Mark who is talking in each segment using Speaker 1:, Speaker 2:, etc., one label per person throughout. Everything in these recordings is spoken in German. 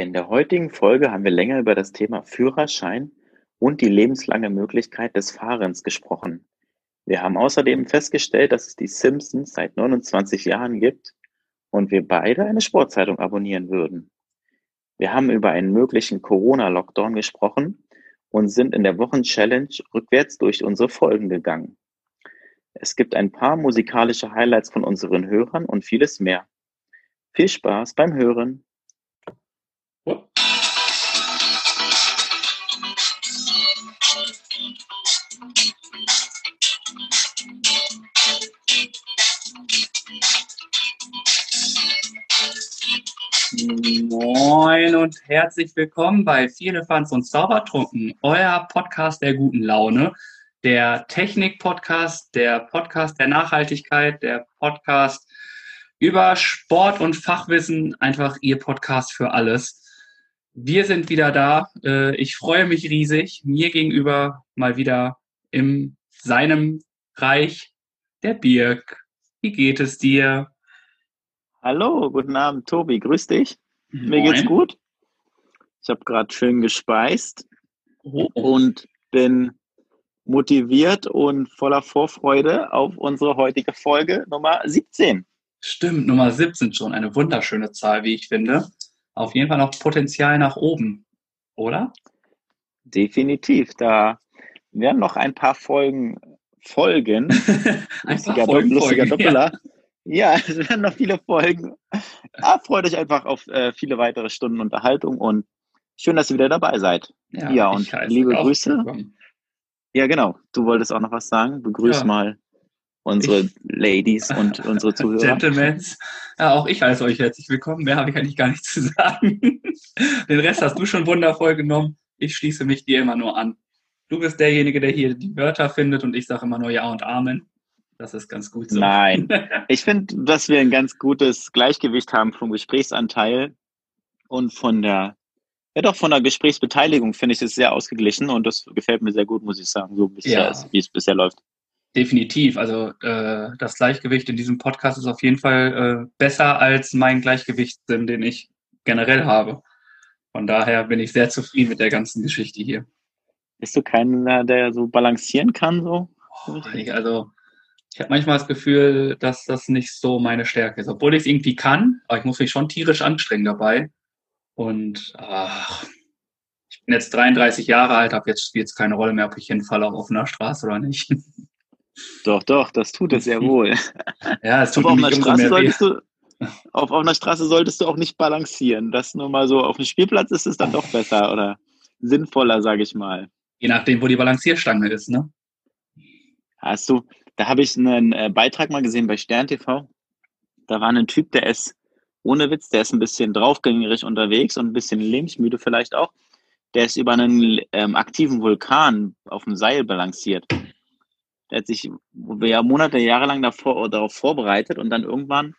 Speaker 1: In der heutigen Folge haben wir länger über das Thema Führerschein und die lebenslange Möglichkeit des Fahrens gesprochen. Wir haben außerdem festgestellt, dass es die Simpsons seit 29 Jahren gibt und wir beide eine Sportzeitung abonnieren würden. Wir haben über einen möglichen Corona-Lockdown gesprochen und sind in der Wochenchallenge rückwärts durch unsere Folgen gegangen. Es gibt ein paar musikalische Highlights von unseren Hörern und vieles mehr. Viel Spaß beim Hören!
Speaker 2: Moin und herzlich willkommen bei Viele Fans und Zaubertrunken, euer Podcast der guten Laune, der Technik-Podcast, der Podcast der Nachhaltigkeit, der Podcast über Sport und Fachwissen, einfach ihr Podcast für alles. Wir sind wieder da. Äh, ich freue mich riesig. Mir gegenüber mal wieder in seinem Reich der Birk. Wie geht es dir?
Speaker 1: Hallo, guten Abend, Tobi. Grüß dich. Moin. Mir geht's gut. Ich habe gerade schön gespeist oh. und bin motiviert und voller Vorfreude auf unsere heutige Folge Nummer 17.
Speaker 2: Stimmt, Nummer 17 schon. Eine wunderschöne Zahl, wie ich finde. Auf jeden Fall noch Potenzial nach oben, oder?
Speaker 1: Definitiv. Da werden noch ein paar Folgen folgen.
Speaker 2: ein lustiger, Folgen lustiger
Speaker 1: folgen, Doppler. Ja. Ja, es werden noch viele Folgen. Ah, freut euch einfach auf äh, viele weitere Stunden Unterhaltung und schön, dass ihr wieder dabei seid. Ja, ja und liebe Grüße. Ja, genau. Du wolltest auch noch was sagen. Begrüß ja. mal unsere ich, Ladies und unsere Zuhörer.
Speaker 2: Gentlemen. Ja, auch ich heiße euch herzlich willkommen. Mehr habe ich eigentlich gar nicht zu sagen. Den Rest hast du schon wundervoll genommen. Ich schließe mich dir immer nur an. Du bist derjenige, der hier die Wörter findet und ich sage immer nur Ja und Amen. Das ist ganz gut so.
Speaker 1: Nein, ich finde, dass wir ein ganz gutes Gleichgewicht haben vom Gesprächsanteil und von der, ja doch von der Gesprächsbeteiligung finde ich es sehr ausgeglichen und das gefällt mir sehr gut, muss ich sagen, so bisher, ja. wie es bisher läuft.
Speaker 2: Definitiv. Also äh, das Gleichgewicht in diesem Podcast ist auf jeden Fall äh, besser als mein Gleichgewichtssinn, den ich generell habe. Von daher bin ich sehr zufrieden mit der ganzen Geschichte hier.
Speaker 1: Bist du keiner, der so balancieren kann? So?
Speaker 2: Oh, also ich habe manchmal das Gefühl, dass das nicht so meine Stärke ist. Obwohl ich es irgendwie kann, aber ich muss mich schon tierisch anstrengen dabei. Und ach, ich bin jetzt 33 Jahre alt, habe jetzt spielt es keine Rolle mehr, ob ich hinfalle auf offener Straße oder nicht.
Speaker 1: Doch, doch, das tut es sehr wohl.
Speaker 2: ja, es tut
Speaker 1: auf einer Straße solltest du, auf, auf einer Straße solltest du auch nicht balancieren. Das nur mal so auf dem Spielplatz ist es dann doch besser oder sinnvoller, sage ich mal.
Speaker 2: Je nachdem, wo die Balancierstange ist, ne?
Speaker 1: Hast du, da habe ich einen äh, Beitrag mal gesehen bei Stern TV. Da war ein Typ, der ist, ohne Witz, der ist ein bisschen draufgängerig unterwegs und ein bisschen lebensmüde vielleicht auch. Der ist über einen ähm, aktiven Vulkan auf dem Seil balanciert. Der hat sich ja Monate, Jahre lang davor, darauf vorbereitet und dann irgendwann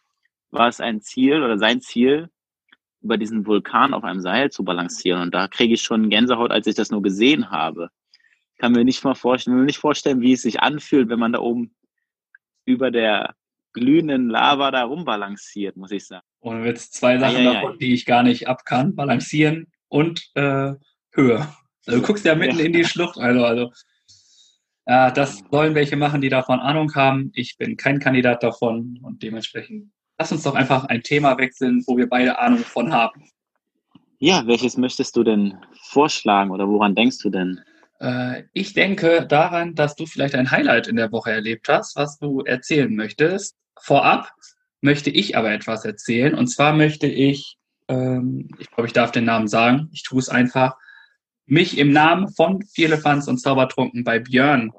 Speaker 1: war es ein Ziel oder sein Ziel, über diesen Vulkan auf einem Seil zu balancieren. Und da kriege ich schon Gänsehaut, als ich das nur gesehen habe kann mir nicht mal vorstellen, nicht vorstellen, wie es sich anfühlt, wenn man da oben über der glühenden Lava da rumbalanciert, muss ich sagen.
Speaker 2: Und jetzt zwei Sachen ah, ja, davon, ja. die ich gar nicht ab kann. Balancieren und äh, Höhe. Also du guckst ja mitten ja. in die Schlucht, also, also ja, das sollen welche machen, die davon Ahnung haben. Ich bin kein Kandidat davon und dementsprechend lass uns doch einfach ein Thema wechseln, wo wir beide Ahnung von haben.
Speaker 1: Ja, welches möchtest du denn vorschlagen oder woran denkst du denn?
Speaker 2: Äh, ich denke daran, dass du vielleicht ein Highlight in der Woche erlebt hast, was du erzählen möchtest. Vorab möchte ich aber etwas erzählen. Und zwar möchte ich, ähm, ich glaube, ich darf den Namen sagen, ich tue es einfach, mich im Namen von Vierlefanz und Zaubertrunken bei Björn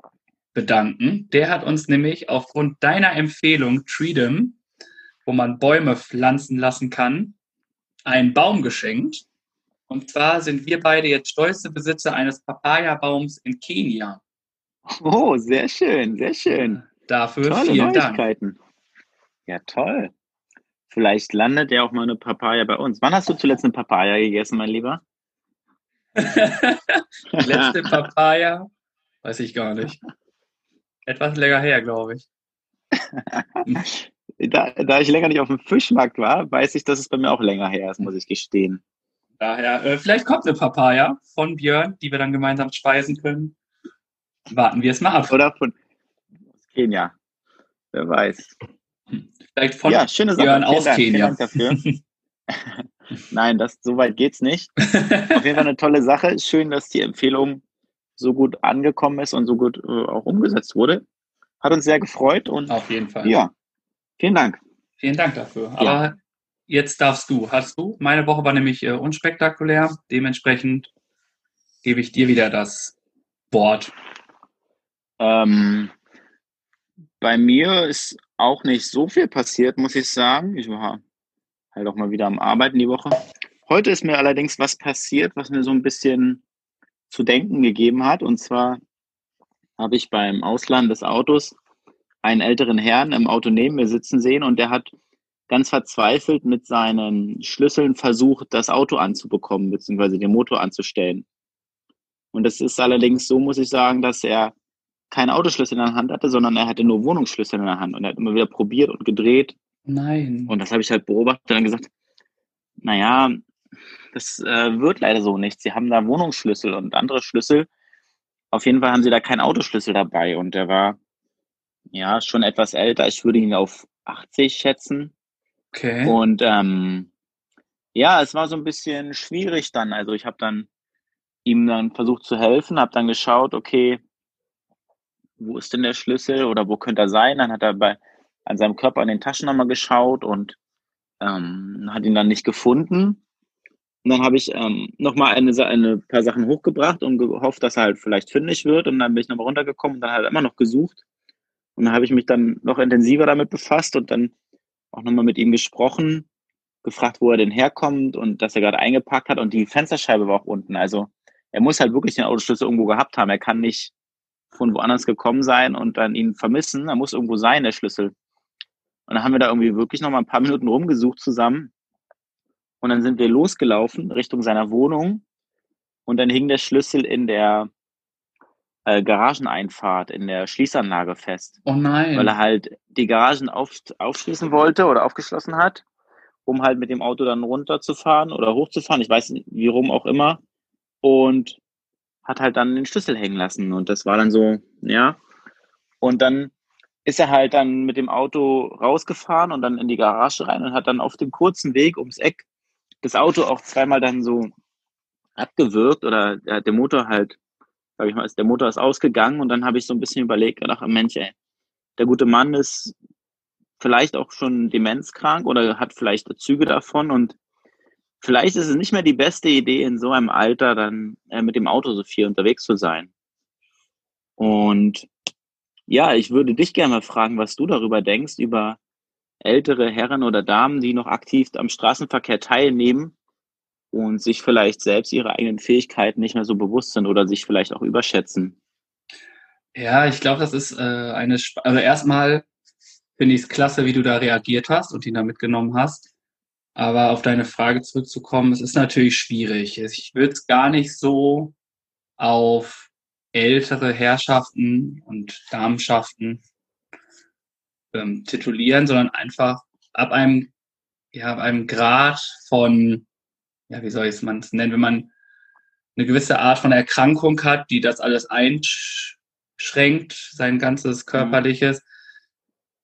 Speaker 2: bedanken. Der hat uns nämlich aufgrund deiner Empfehlung Treedom, wo man Bäume pflanzen lassen kann, einen Baum geschenkt. Und zwar sind wir beide jetzt stolze Besitzer eines Papaya-Baums in Kenia.
Speaker 1: Oh, sehr schön, sehr schön.
Speaker 2: Dafür Tolle vielen Neuigkeiten. Dank.
Speaker 1: Ja, toll. Vielleicht landet ja auch mal eine Papaya bei uns. Wann hast du zuletzt eine Papaya gegessen, mein Lieber?
Speaker 2: Die letzte Papaya, weiß ich gar nicht. Etwas länger her, glaube ich.
Speaker 1: da, da ich länger nicht auf dem Fischmarkt war, weiß ich, dass es bei mir auch länger her ist, muss ich gestehen.
Speaker 2: Daher, äh, vielleicht kommt eine Papaya von Björn, die wir dann gemeinsam speisen können. Warten wir es mal ab.
Speaker 1: Oder von Kenia. Wer weiß.
Speaker 2: Vielleicht von
Speaker 1: ja, schöne Sache.
Speaker 2: Björn
Speaker 1: Vielen
Speaker 2: aus
Speaker 1: Dank. Vielen
Speaker 2: Kenia.
Speaker 1: Dank dafür. Nein, das, so weit geht's nicht. Auf jeden Fall eine tolle Sache. Schön, dass die Empfehlung so gut angekommen ist und so gut äh, auch umgesetzt wurde. Hat uns sehr gefreut und
Speaker 2: Auf jeden Fall.
Speaker 1: ja, vielen Dank.
Speaker 2: Vielen Dank dafür. Aber jetzt darfst du. Hast du? Meine Woche war nämlich äh, unspektakulär. Dementsprechend gebe ich dir wieder das Wort.
Speaker 1: Ähm, bei mir ist auch nicht so viel passiert, muss ich sagen. Ich war halt auch mal wieder am Arbeiten die Woche. Heute ist mir allerdings was passiert, was mir so ein bisschen zu denken gegeben hat. Und zwar habe ich beim Ausleihen des Autos einen älteren Herrn im Auto neben mir sitzen sehen und der hat ganz verzweifelt mit seinen Schlüsseln versucht, das Auto anzubekommen, beziehungsweise den Motor anzustellen. Und es ist allerdings so, muss ich sagen, dass er keine Autoschlüssel in der Hand hatte, sondern er hatte nur Wohnungsschlüssel in der Hand und er hat immer wieder probiert und gedreht.
Speaker 2: Nein.
Speaker 1: Und das habe ich halt beobachtet und dann gesagt, naja, das äh, wird leider so nicht. Sie haben da Wohnungsschlüssel und andere Schlüssel. Auf jeden Fall haben sie da keinen Autoschlüssel dabei und der war ja schon etwas älter. Ich würde ihn auf 80 schätzen.
Speaker 2: Okay.
Speaker 1: Und ähm, ja, es war so ein bisschen schwierig dann. Also ich habe dann ihm dann versucht zu helfen, habe dann geschaut, okay, wo ist denn der Schlüssel oder wo könnte er sein? Dann hat er bei an seinem Körper an den Taschen nochmal geschaut und ähm, hat ihn dann nicht gefunden. Und dann habe ich ähm, nochmal eine, eine paar Sachen hochgebracht und gehofft, dass er halt vielleicht fündig wird. Und dann bin ich nochmal runtergekommen und dann er immer noch gesucht. Und dann habe ich mich dann noch intensiver damit befasst und dann auch nochmal mit ihm gesprochen, gefragt, wo er denn herkommt und dass er gerade eingepackt hat. Und die Fensterscheibe war auch unten. Also er muss halt wirklich den Autoschlüssel irgendwo gehabt haben. Er kann nicht von woanders gekommen sein und dann ihn vermissen. Er muss irgendwo sein, der Schlüssel. Und dann haben wir da irgendwie wirklich noch mal ein paar Minuten rumgesucht zusammen. Und dann sind wir losgelaufen Richtung seiner Wohnung. Und dann hing der Schlüssel in der äh, Garageneinfahrt, in der Schließanlage fest.
Speaker 2: Oh nein.
Speaker 1: Weil er halt die Garagen auf, aufschließen wollte oder aufgeschlossen hat, um halt mit dem Auto dann runterzufahren oder hochzufahren. Ich weiß nicht, wie rum auch immer. Und hat halt dann den Schlüssel hängen lassen. Und das war dann so, ja. Und dann ist er halt dann mit dem Auto rausgefahren und dann in die Garage rein und hat dann auf dem kurzen Weg ums Eck das Auto auch zweimal dann so abgewürgt oder der, Motor halt, sag ich mal, der Motor ist ausgegangen und dann habe ich so ein bisschen überlegt, gedacht, Mensch, ey, der gute Mann ist vielleicht auch schon demenzkrank oder hat vielleicht Züge davon und vielleicht ist es nicht mehr die beste Idee, in so einem Alter dann äh, mit dem Auto so viel unterwegs zu sein. Und ja, ich würde dich gerne mal fragen, was du darüber denkst, über ältere Herren oder Damen, die noch aktiv am Straßenverkehr teilnehmen und sich vielleicht selbst ihre eigenen Fähigkeiten nicht mehr so bewusst sind oder sich vielleicht auch überschätzen.
Speaker 2: Ja, ich glaube, das ist äh, eine, Sp also erstmal finde ich es klasse, wie du da reagiert hast und ihn da mitgenommen hast. Aber auf deine Frage zurückzukommen, es ist natürlich schwierig. Ich würde es gar nicht so auf ältere Herrschaften und Damenschaften ähm, titulieren, sondern einfach ab einem, ja, ab einem Grad von, ja, wie soll ich es man nennen, wenn man eine gewisse Art von Erkrankung hat, die das alles einschränkt, sein ganzes körperliches,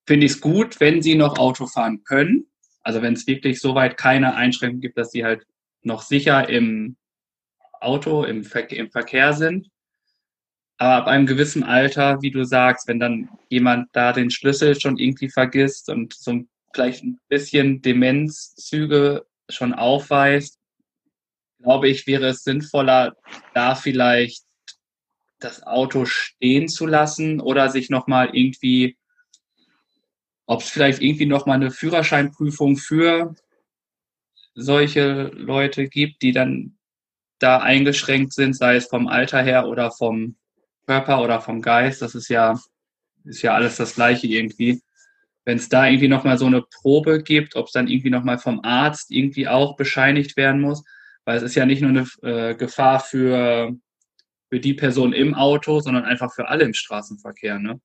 Speaker 2: finde ich es gut, wenn sie noch Auto fahren können. Also wenn es wirklich soweit keine Einschränkung gibt, dass sie halt noch sicher im Auto, im, Ver im Verkehr sind. Aber ab einem gewissen Alter, wie du sagst, wenn dann jemand da den Schlüssel schon irgendwie vergisst und so vielleicht ein bisschen Demenzzüge schon aufweist, glaube ich, wäre es sinnvoller, da vielleicht das Auto stehen zu lassen oder sich nochmal irgendwie, ob es vielleicht irgendwie nochmal eine Führerscheinprüfung für solche Leute gibt, die dann da eingeschränkt sind, sei es vom Alter her oder vom Körper oder vom Geist, das ist ja, ist ja alles das Gleiche irgendwie. Wenn es da irgendwie nochmal so eine Probe gibt, ob es dann irgendwie nochmal vom Arzt irgendwie auch bescheinigt werden muss, weil es ist ja nicht nur eine äh, Gefahr für, für die Person im Auto, sondern einfach für alle im Straßenverkehr. Ne?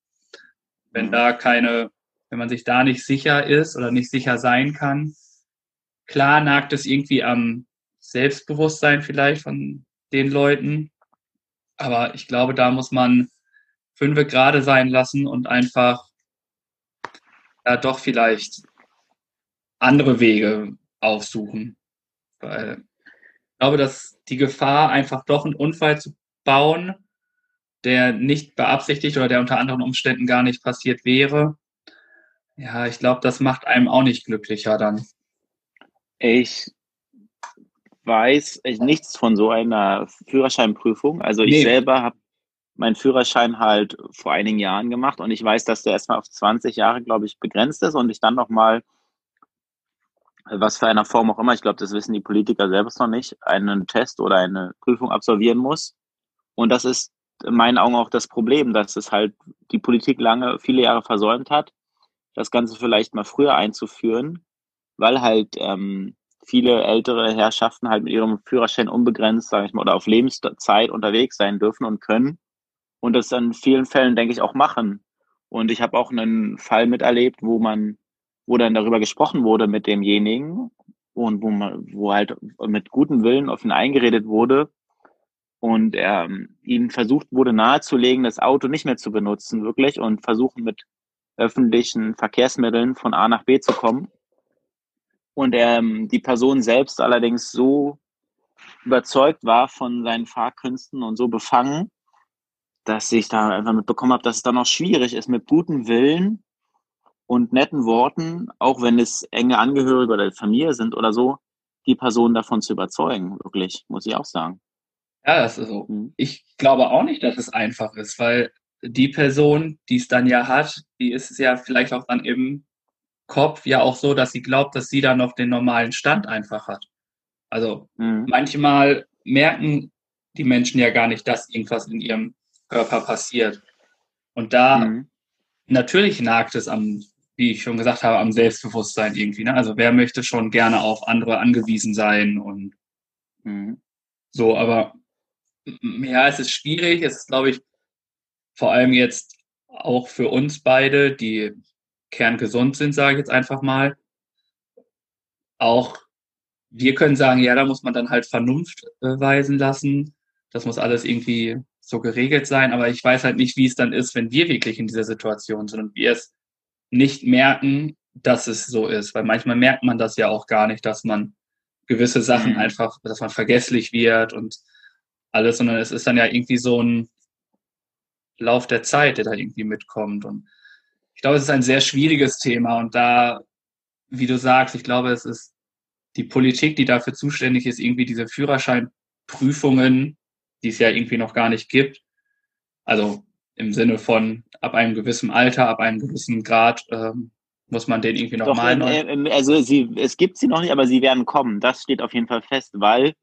Speaker 2: Wenn da keine, wenn man sich da nicht sicher ist oder nicht sicher sein kann, klar nagt es irgendwie am Selbstbewusstsein vielleicht von den Leuten. Aber ich glaube, da muss man fünfe gerade sein lassen und einfach ja, doch vielleicht andere Wege aufsuchen. Weil ich glaube, dass die Gefahr, einfach doch einen Unfall zu bauen, der nicht beabsichtigt oder der unter anderen Umständen gar nicht passiert wäre, ja, ich glaube, das macht einem auch nicht glücklicher dann.
Speaker 1: Ich weiß nichts von so einer Führerscheinprüfung. Also ich
Speaker 2: Nee.
Speaker 1: selber habe meinen Führerschein halt vor einigen Jahren gemacht und ich weiß, dass der erstmal auf 20 Jahre, glaube ich, begrenzt ist und ich dann nochmal, was für einer Form auch immer, ich glaube, das wissen die Politiker selbst noch nicht, einen Test oder eine Prüfung absolvieren muss. Und das ist in meinen Augen auch das Problem, dass es halt die Politik lange, viele Jahre versäumt hat, das Ganze vielleicht mal früher einzuführen, weil halt ähm, viele ältere Herrschaften halt mit ihrem Führerschein unbegrenzt, sage ich mal, oder auf Lebenszeit unterwegs sein dürfen und können und das in vielen Fällen, denke ich, auch machen. Und ich habe auch einen Fall miterlebt, wo man, wo dann darüber gesprochen wurde mit demjenigen und wo man, wo halt mit gutem Willen auf ihn eingeredet wurde und er, ihm versucht wurde nahezulegen, das Auto nicht mehr zu benutzen, wirklich, und versuchen mit öffentlichen Verkehrsmitteln von A nach B zu kommen. Und ähm, die Person selbst allerdings so überzeugt war von seinen Fahrkünsten und so befangen, dass ich da einfach mitbekommen habe, dass es dann auch schwierig ist, mit gutem Willen und netten Worten, auch wenn es enge Angehörige oder Familie sind oder so, die Person davon zu überzeugen, wirklich, muss ich auch sagen.
Speaker 2: Ja, das ist so.
Speaker 1: Mhm.
Speaker 2: Ich glaube auch nicht, dass es einfach ist, weil die Person, die es dann ja hat, die ist es ja vielleicht auch dann im Kopf ja auch so, dass sie glaubt, dass sie dann noch den normalen Stand einfach hat. Also
Speaker 1: Mhm.
Speaker 2: manchmal merken die Menschen ja gar nicht, dass irgendwas in ihrem Körper passiert. Und da
Speaker 1: Mhm.
Speaker 2: natürlich nagt es am, wie ich schon gesagt habe, am Selbstbewusstsein irgendwie. Ne? Also wer möchte schon gerne auf andere angewiesen sein und
Speaker 1: Mhm.
Speaker 2: so, aber ja, es ist schwierig. Es ist, glaube ich, vor allem jetzt auch für uns beide, die kerngesund sind, sage ich jetzt einfach mal. Auch wir können sagen, ja, da muss man dann halt Vernunft weisen lassen. Das muss alles irgendwie so geregelt sein. Aber ich weiß halt nicht, wie es dann ist, wenn wir wirklich in dieser Situation sind und wir es nicht merken, dass es so ist. Weil manchmal merkt man das ja auch gar nicht, dass man gewisse Sachen
Speaker 1: Mhm.
Speaker 2: einfach, dass man vergesslich wird und alles, sondern es ist dann ja irgendwie so ein Lauf der Zeit, der da irgendwie mitkommt. Und glaube, es ist ein sehr schwieriges Thema. Und da, wie du sagst, ich glaube, es ist die Politik, die dafür zuständig ist, irgendwie diese Führerscheinprüfungen, die es ja irgendwie noch gar nicht gibt. Also im Sinne von ab einem gewissen Alter, ab einem gewissen Grad ähm, muss man den irgendwie nochmal neu.
Speaker 1: in, also sie, es gibt sie noch nicht, aber sie werden kommen. Das steht auf jeden Fall fest, weil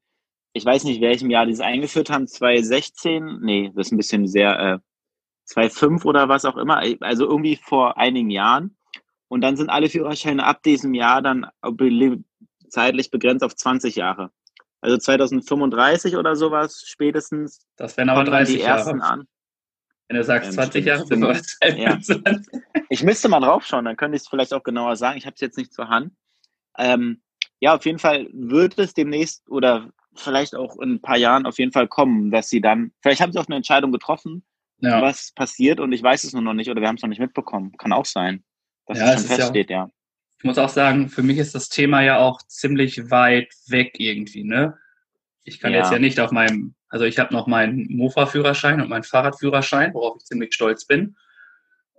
Speaker 1: ich weiß nicht, welchem Jahr die es eingeführt haben, 2016, nee, das ist ein bisschen sehr, äh, 2005 oder was auch immer, also irgendwie vor einigen Jahren. Und dann sind alle Führerscheine ab diesem Jahr dann zeitlich begrenzt auf 20 Jahre. Also 2035 oder sowas spätestens
Speaker 2: Das wären aber
Speaker 1: kommen dann
Speaker 2: 30
Speaker 1: die ersten
Speaker 2: Jahre.
Speaker 1: an.
Speaker 2: Wenn du sagst
Speaker 1: Ähm,
Speaker 2: 20
Speaker 1: stimmt,
Speaker 2: Jahre, sind wir
Speaker 1: stimmt.
Speaker 2: 22.
Speaker 1: Ich müsste mal draufschauen, dann könnte ich es vielleicht auch genauer sagen. Ich habe es jetzt nicht zur Hand. Ähm, ja, auf jeden Fall wird es demnächst oder vielleicht auch in ein paar Jahren auf jeden Fall kommen, dass sie dann, vielleicht haben sie auch eine Entscheidung getroffen,
Speaker 2: Ja.
Speaker 1: was passiert und ich weiß es nur noch nicht oder wir haben es noch nicht mitbekommen. Kann auch sein, dass
Speaker 2: Ja,
Speaker 1: es schon
Speaker 2: ist ja-
Speaker 1: feststeht, ja.
Speaker 2: Ich muss auch sagen, für mich ist das Thema ja auch ziemlich weit weg irgendwie, ne? Ich kann jetzt ja nicht auf meinem, also ich habe noch meinen Mofa-Führerschein und meinen Fahrradführerschein, worauf ich ziemlich stolz bin.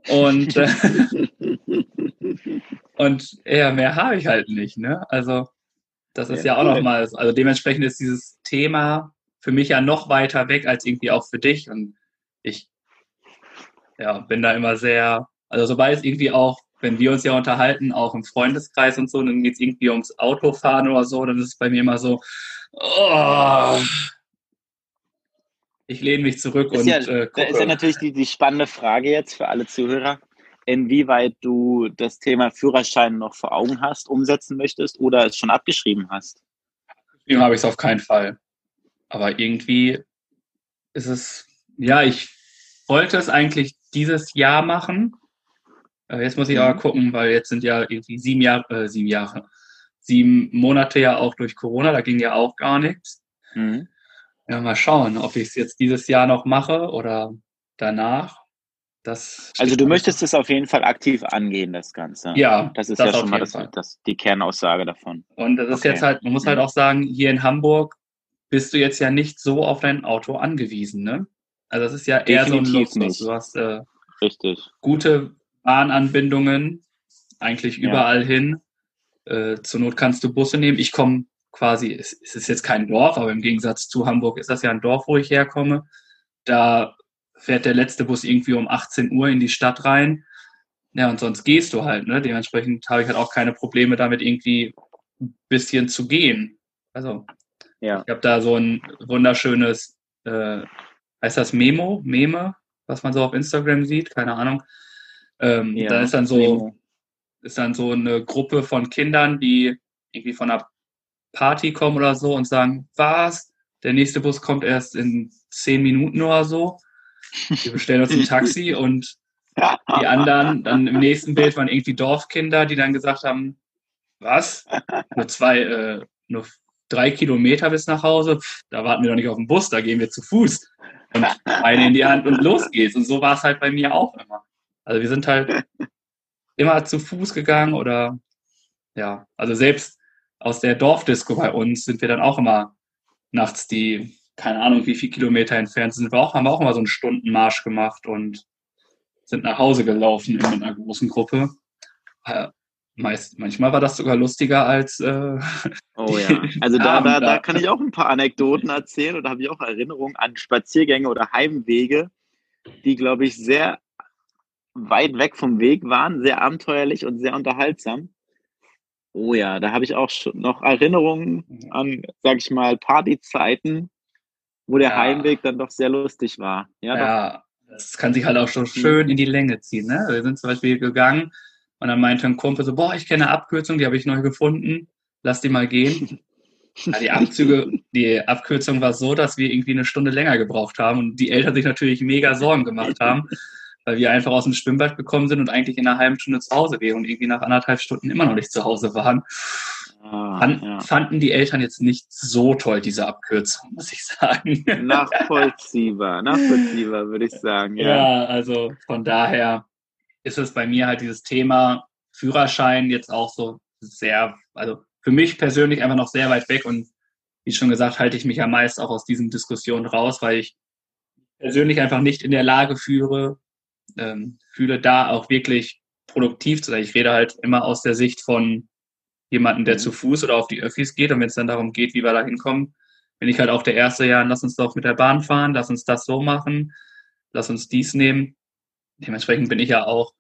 Speaker 2: Und, äh, und ja, mehr habe ich halt nicht, ne? Also das ist ja,
Speaker 1: Ja,
Speaker 2: auch
Speaker 1: cool.
Speaker 2: nochmal, also dementsprechend ist dieses Thema für mich ja noch weiter weg als irgendwie auch für dich. Und ich ja, bin da immer sehr, also sobald es irgendwie auch, wenn wir uns ja unterhalten, auch im Freundeskreis und so, dann geht es irgendwie ums Autofahren oder so, dann ist es bei mir immer so, oh, ich lehne mich zurück
Speaker 1: ist,
Speaker 2: und
Speaker 1: ja,
Speaker 2: äh,
Speaker 1: da ist ja
Speaker 2: gucke.
Speaker 1: natürlich die, die spannende Frage jetzt für alle Zuhörer, inwieweit du das Thema Führerschein noch vor Augen hast, umsetzen möchtest oder es schon abgeschrieben hast.
Speaker 2: Ihm habe ich es auf keinen Fall. Aber irgendwie ist es, ja, ich wollte es eigentlich dieses Jahr machen. Aber jetzt muss ich
Speaker 1: Mhm.
Speaker 2: aber gucken, weil jetzt sind ja irgendwie sieben Jahre, äh, sieben Jahre, sieben Monate ja auch durch Corona, da ging ja auch gar nichts.
Speaker 1: Mhm.
Speaker 2: Ja, mal schauen, ob ich es jetzt dieses Jahr noch mache oder danach. Das
Speaker 1: Also du möchtest es auf jeden Fall aktiv angehen, das Ganze.
Speaker 2: Ja,
Speaker 1: Das ist
Speaker 2: das
Speaker 1: ja schon mal das, das, die Kernaussage davon.
Speaker 2: Und das ist
Speaker 1: Okay.
Speaker 2: jetzt halt, man muss halt
Speaker 1: Mhm.
Speaker 2: auch sagen, hier in Hamburg bist du jetzt ja nicht so auf dein Auto angewiesen, ne? Also das ist ja eher so ein
Speaker 1: Definitiv
Speaker 2: Luxus.
Speaker 1: nicht.
Speaker 2: Du hast äh,
Speaker 1: Richtig.
Speaker 2: gute Bahnanbindungen, eigentlich
Speaker 1: Ja.
Speaker 2: überall hin. Äh, zur Not kannst du Busse nehmen. Ich komme quasi, es, es ist jetzt kein Dorf, aber im Gegensatz zu Hamburg ist das ja ein Dorf, wo ich herkomme. Da fährt der letzte Bus irgendwie um 18 Uhr in die Stadt rein. Ja, und sonst gehst du halt, ne? Dementsprechend habe ich halt auch keine Probleme damit, irgendwie ein bisschen zu gehen. Also,
Speaker 1: Ja.
Speaker 2: ich habe da so ein wunderschönes, äh, heißt das Memo, Meme, was man so auf Instagram sieht, keine Ahnung. Ähm,
Speaker 1: ja.
Speaker 2: Da ist dann so,
Speaker 1: Nemo.
Speaker 2: ist dann so eine Gruppe von Kindern, die irgendwie von einer Party kommen oder so und sagen, was? Der nächste Bus kommt erst in zehn Minuten oder so. Wir bestellen uns ein Taxi und die anderen, dann im nächsten Bild waren irgendwie Dorfkinder, die dann gesagt haben, was? Nur zwei, äh, nur drei Kilometer bis nach Hause, Pff, da warten wir doch nicht auf den Bus, da gehen wir zu Fuß. Und eine in die Hand und los geht's. Und so war es halt bei mir auch immer. Also wir sind halt immer zu Fuß gegangen oder ja, also selbst aus der Dorfdisco bei uns sind wir dann auch immer nachts die, keine Ahnung, wie viele Kilometer entfernt sind wir auch, haben wir auch immer so einen Stundenmarsch gemacht und sind nach Hause gelaufen in einer großen Gruppe. Meist, manchmal war das sogar lustiger als äh,
Speaker 1: Oh ja. Also da, da, da kann ich auch ein paar Anekdoten erzählen oder habe ich auch Erinnerungen an Spaziergänge oder Heimwege, die, glaube ich, sehr weit weg vom Weg waren, sehr abenteuerlich und sehr unterhaltsam. Oh ja, da habe ich auch schon noch Erinnerungen an, sag ich mal, Partyzeiten, wo der
Speaker 2: Ja.
Speaker 1: Heimweg dann doch sehr lustig war. Ja.
Speaker 2: Ja, das kann sich halt auch schon schön in die Länge ziehen. Ne? Wir sind zum Beispiel gegangen und dann meinte ein Kumpel so, boah, ich kenne eine Abkürzung, die habe ich neu gefunden, lass die mal gehen. Ja, die Abzüge, die Abkürzung war so, dass wir irgendwie eine Stunde länger gebraucht haben und die Eltern sich natürlich mega Sorgen gemacht haben, weil wir einfach aus dem Schwimmbad gekommen sind und eigentlich in einer halben Stunde zu Hause wären und irgendwie nach anderthalb Stunden immer noch nicht zu Hause waren.
Speaker 1: Ah,
Speaker 2: Fand,
Speaker 1: ja.
Speaker 2: Fanden die Eltern jetzt nicht so toll, diese Abkürzung, muss ich sagen.
Speaker 1: Nachvollziehbar, nachvollziehbar, würde ich sagen. Ja.
Speaker 2: Ja, also von daher ist es bei mir halt dieses Thema Führerschein jetzt auch so sehr, also für mich persönlich einfach noch sehr weit weg und wie schon gesagt, halte ich mich ja meist auch aus diesen Diskussionen raus, weil ich persönlich einfach nicht in der Lage führe, ähm, fühle da auch wirklich produktiv zu sein. Ich rede halt immer aus der Sicht von jemandem, der
Speaker 1: Mhm.
Speaker 2: zu Fuß oder auf die Öffis geht und wenn es dann darum geht, wie wir da hinkommen, bin ich halt auch der Erste, ja, lass uns doch mit der Bahn fahren, lass uns das so machen, lass uns dies nehmen. Dementsprechend bin ich ja auch,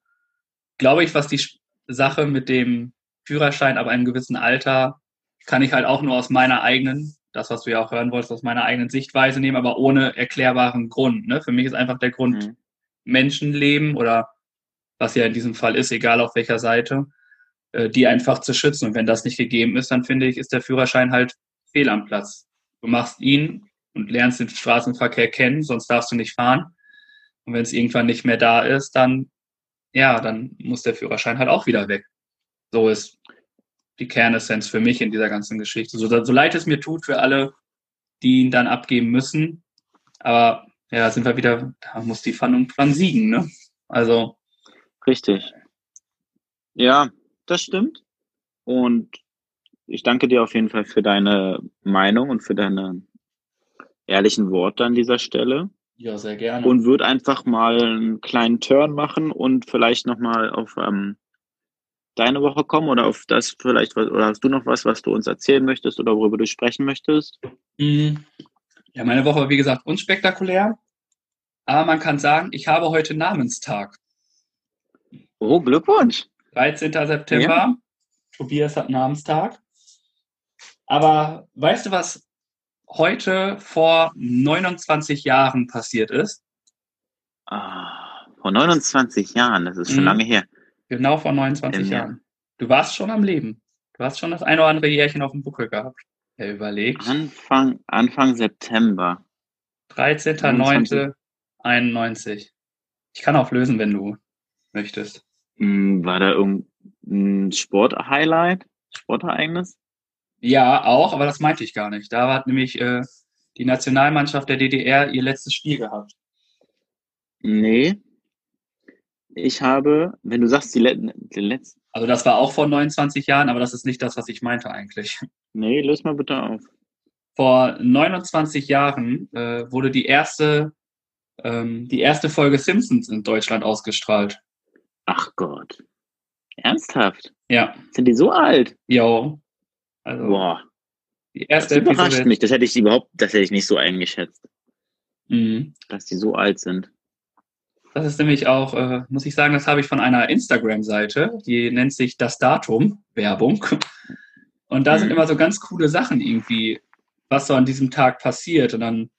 Speaker 2: glaube ich, was die Sache mit dem Führerschein ab einem gewissen Alter kann ich halt auch nur aus meiner eigenen, das, was du ja auch hören wolltest, aus meiner eigenen Sichtweise nehmen, aber ohne erklärbaren Grund. Ne? Für mich ist einfach der Grund
Speaker 1: Mhm.
Speaker 2: Menschenleben oder was ja in diesem Fall ist, egal auf welcher Seite, äh, die einfach zu schützen. Und wenn das nicht gegeben ist, dann finde ich, ist der Führerschein halt fehl am Platz. Du machst ihn und lernst den Straßenverkehr kennen, sonst darfst du nicht fahren. Und wenn es irgendwann nicht mehr da ist, dann, ja, dann muss der Führerschein halt auch wieder weg. So ist die Kernessenz für mich in dieser ganzen Geschichte. So, so leid es mir tut für alle, die ihn dann abgeben müssen. Aber ja, sind wir wieder, da muss die Vernunft dran siegen, ne? Also,
Speaker 1: Richtig. Ja, das stimmt. Und ich danke dir auf jeden Fall für deine Meinung und für deine ehrlichen Worte an dieser Stelle
Speaker 2: ja, sehr gerne.
Speaker 1: und würde einfach mal einen kleinen Turn machen und vielleicht nochmal auf ähm, deine Woche kommen oder auf das vielleicht, was- oder hast du noch was, was du uns erzählen möchtest oder worüber du sprechen möchtest?
Speaker 2: Mhm. Ja, meine Woche war wie gesagt unspektakulär. Aber man kann sagen, ich habe heute Namenstag.
Speaker 1: Oh, Glückwunsch!
Speaker 2: 13. September. Tobias hat Namenstag. Aber weißt du, was heute vor 29 Jahren passiert ist?
Speaker 1: Ah, vor 29 Jahren, das ist schon
Speaker 2: Mhm.
Speaker 1: lange her.
Speaker 2: Genau vor 29
Speaker 1: Ähm, ja.
Speaker 2: Jahren. Du warst schon am Leben. Du hast schon das eine oder andere Jährchen auf dem Buckel gehabt. Er überlegt.
Speaker 1: Anfang, Anfang September.
Speaker 2: 13.09.91. Ich kann auflösen, wenn du möchtest.
Speaker 1: Hm, War da irgendein Sport-Highlight? Sportereignis?
Speaker 2: Ja, auch, aber das meinte ich gar nicht. Da hat nämlich äh, die Nationalmannschaft der DDR ihr letztes Spiel gehabt.
Speaker 1: Nee. Ich habe, wenn du sagst, die, Let die letzte.
Speaker 2: Also das war auch vor 29 Jahren, aber das ist nicht das, was ich meinte eigentlich.
Speaker 1: Nee, löse mal bitte auf.
Speaker 2: Vor 29 Jahren äh, wurde die erste, ähm, die erste Folge Simpsons in Deutschland ausgestrahlt.
Speaker 1: Ach Gott. Ernsthaft?
Speaker 2: Ja.
Speaker 1: Sind die so alt?
Speaker 2: Jo. Also
Speaker 1: Boah.
Speaker 2: die
Speaker 1: Das
Speaker 2: erste
Speaker 1: überrascht
Speaker 2: Episode.
Speaker 1: mich. Das hätte ich überhaupt, das hätte ich nicht so eingeschätzt,
Speaker 2: Mhm.
Speaker 1: dass die so alt sind.
Speaker 2: Das ist nämlich auch, äh, muss ich sagen, das habe ich von einer Instagram-Seite, die nennt sich Das Datum, Werbung. Und da sind
Speaker 1: Mhm.
Speaker 2: immer so ganz coole Sachen irgendwie, was so an diesem Tag passiert. Und dann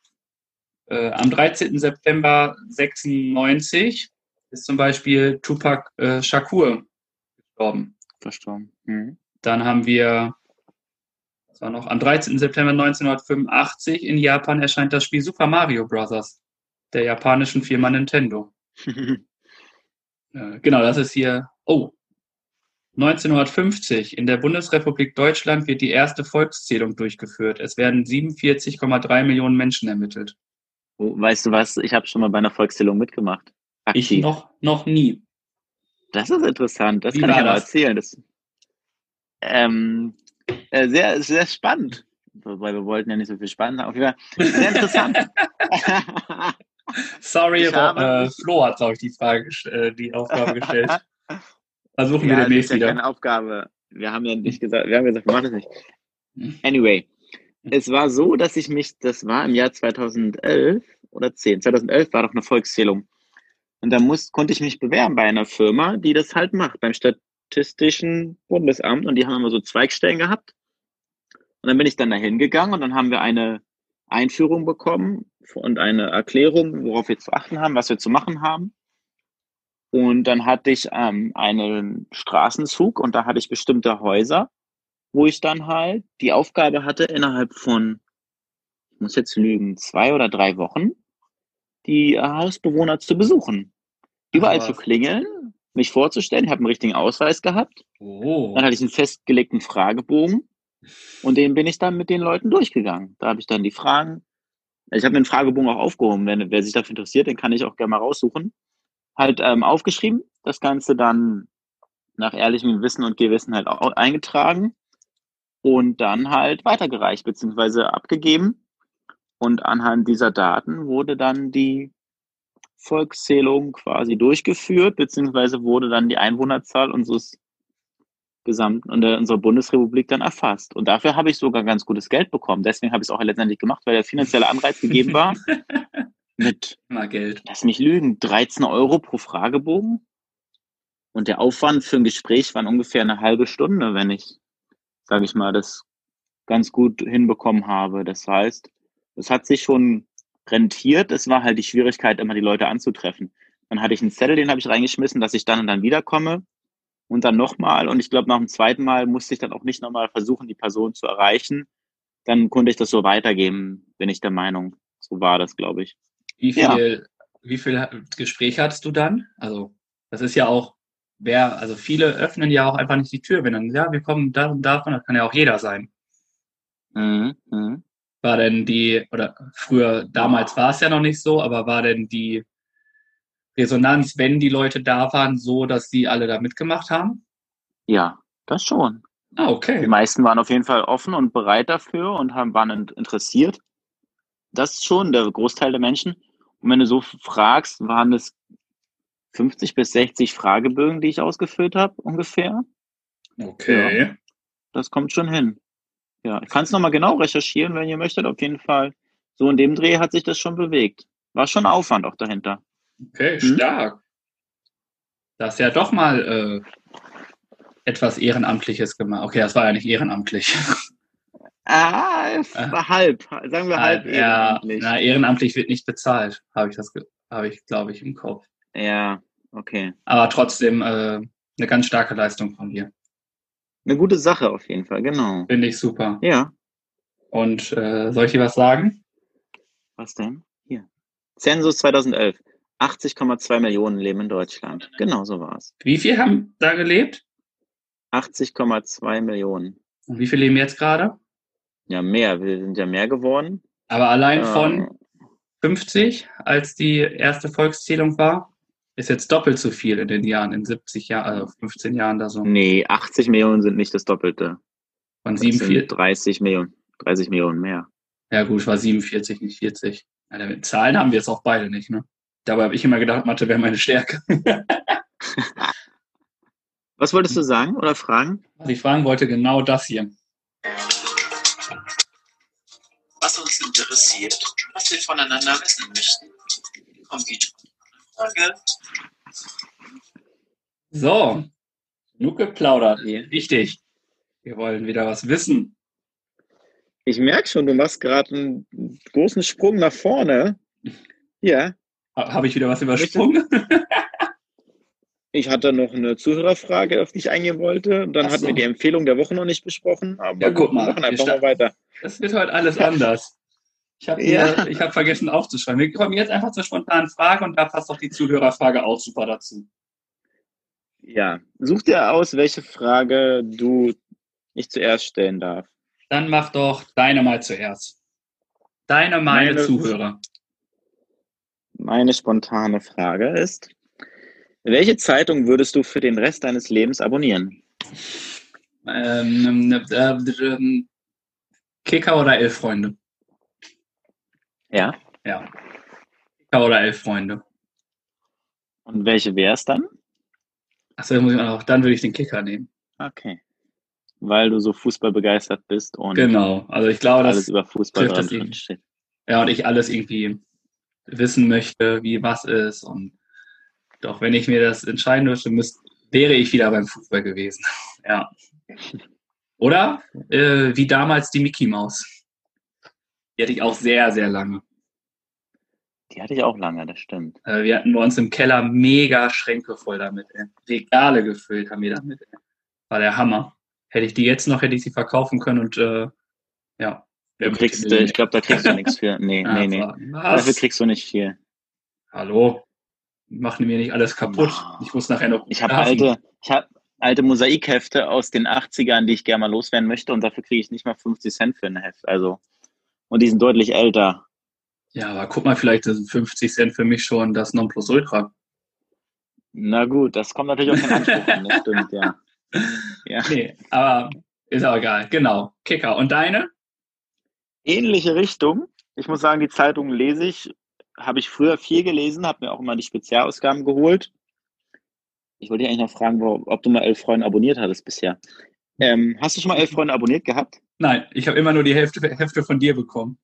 Speaker 2: äh, am 13. September 96 ist zum Beispiel Tupac äh, Shakur gestorben.
Speaker 1: Verstorben. Mhm.
Speaker 2: Dann haben wir, war noch, am 13. September 1985 in Japan erscheint das Spiel Super Mario Bros. der japanischen Firma Nintendo. Äh, genau, das ist hier. Oh. 1950 in der Bundesrepublik Deutschland wird die erste Volkszählung durchgeführt. Es werden 47,3 Millionen Menschen ermittelt.
Speaker 1: oh, weißt du was? Ich habe schon mal bei einer Volkszählung mitgemacht.
Speaker 2: Ich
Speaker 1: Aktiv.
Speaker 2: noch, noch nie.
Speaker 1: Das ist interessant. Das
Speaker 2: Wie
Speaker 1: kann ich mal
Speaker 2: das?
Speaker 1: erzählen. Das, ähm, äh, sehr, sehr spannend. Wobei wir wollten ja nicht so viel spannend haben. Auf jeden Fall sehr interessant.
Speaker 2: Sorry,
Speaker 1: Ich
Speaker 2: aber, äh, Flo hat, glaube ich, die Frage, äh, die Aufgabe gestellt. Versuchen wir
Speaker 1: ja, das ist
Speaker 2: demnächst
Speaker 1: ja
Speaker 2: wieder.
Speaker 1: keine Aufgabe. Wir haben ja nicht gesagt, wir haben gesagt, wir machen das nicht. Anyway, es war so, dass ich mich, das war im Jahr 2011 oder 10, 2011 war doch eine Volkszählung. Und da muss, konnte ich mich bewerben bei einer Firma, die das halt macht, beim Statistischen Bundesamt. Und die haben immer so Zweigstellen gehabt. Und dann bin ich dann dahin gegangen und dann haben wir eine Einführung bekommen und eine Erklärung, worauf wir zu achten haben, was wir zu machen haben. Und dann hatte ich ähm, einen Straßenzug und da hatte ich bestimmte Häuser, wo ich dann halt die Aufgabe hatte, innerhalb von, ich muss jetzt lügen, zwei oder drei Wochen, die äh, Hausbewohner zu besuchen. Überall
Speaker 2: Ach,
Speaker 1: zu klingeln, mich vorzustellen, ich habe einen richtigen Ausweis gehabt.
Speaker 2: Oh.
Speaker 1: Dann hatte ich einen festgelegten Fragebogen und den bin ich dann mit den Leuten durchgegangen. Da habe ich dann die Fragen, ich habe mir einen Fragebogen auch aufgehoben, wenn wer sich dafür interessiert, den kann ich auch gerne mal raussuchen. Halt ähm, aufgeschrieben, das Ganze dann nach ehrlichem Wissen und Gewissen halt auch eingetragen und dann halt weitergereicht beziehungsweise abgegeben. Und anhand dieser Daten wurde dann die Volkszählung quasi durchgeführt, beziehungsweise wurde dann die Einwohnerzahl unseres gesamten unserer Bundesrepublik dann erfasst. Und dafür habe ich sogar ganz gutes Geld bekommen. Deswegen habe ich es auch letztendlich gemacht, weil der finanzielle Anreiz gegeben war. Mit,
Speaker 2: Mal Geld.
Speaker 1: lass mich lügen, 13 Euro pro Fragebogen. Und der Aufwand für ein Gespräch war ungefähr eine halbe Stunde, wenn ich, sage ich mal, das ganz gut hinbekommen habe. Das heißt, es hat sich schon rentiert. Es war halt die Schwierigkeit, immer die Leute anzutreffen. Dann hatte ich einen Zettel, den habe ich reingeschmissen, dass ich dann und dann wiederkomme. Und dann nochmal. Und ich glaube, nach dem zweiten Mal musste ich dann auch nicht nochmal versuchen, die Person zu erreichen. Dann konnte ich das so weitergeben, bin ich der Meinung. So war das, glaube ich.
Speaker 2: Wie
Speaker 1: Ja.
Speaker 2: viel, wie viel Gespräche hattest du dann? Also, das ist ja auch, wer, also viele öffnen ja auch einfach nicht die Tür, wenn dann, ja, wir kommen da und davon, das kann ja auch jeder sein.
Speaker 1: Mhm. Mhm.
Speaker 2: War denn die, oder früher, damals war es ja noch nicht so, aber war denn die Resonanz, wenn die Leute da waren, so, dass die alle da mitgemacht haben?
Speaker 1: Ja, das schon.
Speaker 2: Ah,
Speaker 1: Die
Speaker 2: okay.
Speaker 1: meisten waren auf jeden Fall offen und bereit dafür und haben, waren in- interessiert. Das ist schon der Großteil der Menschen. Und wenn du so fragst, waren es 50 bis 60 Fragebögen, die ich ausgefüllt habe, ungefähr.
Speaker 2: Okay.
Speaker 1: Das kommt schon hin. Ja, ich kann es nochmal genau recherchieren, wenn ihr möchtet, auf jeden Fall. So in dem Dreh hat sich das schon bewegt. War schon Aufwand auch dahinter.
Speaker 2: Okay,
Speaker 1: Mhm.
Speaker 2: stark. Das ist ja doch mal äh, etwas Ehrenamtliches gemacht. Okay, das war ja nicht ehrenamtlich.
Speaker 1: Ah, es
Speaker 2: Ah.
Speaker 1: war halb. Sagen wir halb
Speaker 2: ja,
Speaker 1: ehrenamtlich.
Speaker 2: na, ehrenamtlich wird nicht bezahlt, habe ich das, habe ich, glaube ich, im Kopf.
Speaker 1: Ja, okay.
Speaker 2: Aber trotzdem äh, eine ganz starke Leistung von dir.
Speaker 1: Eine gute Sache auf jeden Fall, genau.
Speaker 2: Finde ich super.
Speaker 1: Ja,
Speaker 2: Und äh, soll ich dir was sagen?
Speaker 1: was denn? Hier. Zensus 2011. 80,2 Millionen leben in Deutschland. Genau so war es.
Speaker 2: Wie viel haben da gelebt?
Speaker 1: 80,2 Millionen.
Speaker 2: Und wie viel leben jetzt gerade?
Speaker 1: Ja, mehr. Wir sind ja mehr geworden.
Speaker 2: Aber allein
Speaker 1: Äh,
Speaker 2: von 50, als die erste Volkszählung war, ist jetzt doppelt so viel in den Jahren, in 70 Jahren, also 15 Jahren da so.
Speaker 1: Nee, 80 Millionen sind nicht das Doppelte.
Speaker 2: Von
Speaker 1: Das sind
Speaker 2: 47.
Speaker 1: 30 Millionen. 30 Millionen mehr.
Speaker 2: Ja gut, es war 47, nicht 40. Ja, damit- Zahlen haben wir jetzt auch beide nicht, ne? Dabei habe ich immer gedacht, Mathe wäre meine Stärke.
Speaker 1: Was wolltest du sagen oder fragen?
Speaker 2: Was ich fragen wollte, genau das hier.
Speaker 3: was uns interessiert, was wir voneinander wissen möchten. Kommt
Speaker 2: So, genug geplaudert.
Speaker 1: Ja.
Speaker 2: Wichtig. Wir wollen wieder was wissen.
Speaker 1: Ich merke schon, du machst gerade einen großen Sprung nach vorne. Ja,
Speaker 2: Ha- Habe ich wieder was übersprungen?
Speaker 1: ich hatte noch eine Zuhörerfrage, auf die ich eingehen wollte. Und dann
Speaker 2: Ach
Speaker 1: hatten
Speaker 2: so.
Speaker 1: wir die Empfehlung der Woche noch nicht besprochen. Aber
Speaker 2: Ja, guck mal,
Speaker 1: wir machen
Speaker 2: hier
Speaker 1: einfach mal weiter.
Speaker 2: Das wird heute alles anders. Ich habe
Speaker 1: Ja.
Speaker 2: ich hab vergessen aufzuschreiben. Wir kommen jetzt einfach zur spontanen Frage und da passt auch die Zuhörerfrage auch super dazu.
Speaker 1: Ja, such dir aus, welche Frage du nicht zuerst stellen darf.
Speaker 2: Dann mach doch deine mal zuerst. Deine, meine,
Speaker 1: Meine-
Speaker 2: Zuhörer.
Speaker 1: Meine spontane Frage ist, welche Zeitung würdest du für den Rest deines Lebens abonnieren?
Speaker 2: Ähm, äh, ähm, Kicker oder elf Freunde?
Speaker 1: Ja.
Speaker 2: Ja. Kicker oder elf Freunde.
Speaker 1: Und welche wäre es dann?
Speaker 2: Achso, muss ich auch dann würde ich den Kicker nehmen.
Speaker 1: Okay. Weil du so fußballbegeistert bist und
Speaker 2: Genau. Also ich glaube,
Speaker 1: alles über Fußball
Speaker 2: trifft
Speaker 1: dran steht.
Speaker 2: ja, und ich alles irgendwie wissen möchte, wie was ist. Und doch, wenn ich mir das entscheiden müsste, müsste wäre ich wieder beim Fußball gewesen. ja. Oder äh, wie damals die Mickey Maus. Die hatte ich auch sehr, sehr lange.
Speaker 1: Die hatte ich auch lange, das stimmt.
Speaker 2: Äh, wir hatten bei uns im Keller mega Schränke voll damit. Ey. Regale gefüllt haben wir damit. Ey. War der Hammer. Hätte ich die jetzt noch, hätte ich sie verkaufen können und äh, ja.
Speaker 1: Du kriegst, äh, ich glaube, da kriegst du nichts für. Nee,
Speaker 2: Ja,
Speaker 1: nee, nee.
Speaker 2: Was?
Speaker 1: Dafür kriegst du nicht viel.
Speaker 2: Hallo? Machen mir nicht alles kaputt. Ich muss nachher noch.
Speaker 1: Ich habe alte, ich habe alte Mosaikhefte aus den 80ern, die ich gerne mal loswerden möchte und dafür kriege ich nicht mal 50 Cent für ein Heft. Also, und die sind deutlich älter.
Speaker 2: Ja, aber guck mal, vielleicht sind 50 Cent für mich schon das Nonplusultra.
Speaker 1: Na gut, das kommt natürlich auf den Anspruch an, das stimmt, ja. Ja.
Speaker 2: Nee, aber ist auch egal. Genau. Kicker. Und deine?
Speaker 1: Ähnliche Richtung. Ich muss sagen, die Zeitung lese ich, habe ich früher viel gelesen, habe mir auch immer die Spezialausgaben geholt. Ich wollte dich eigentlich noch fragen, ob du mal Elf Freunde abonniert hattest bisher. Ähm, hast du schon mal Elf Freunde abonniert gehabt?
Speaker 2: Nein, ich habe immer nur die Hälfte, Hälfte von dir bekommen.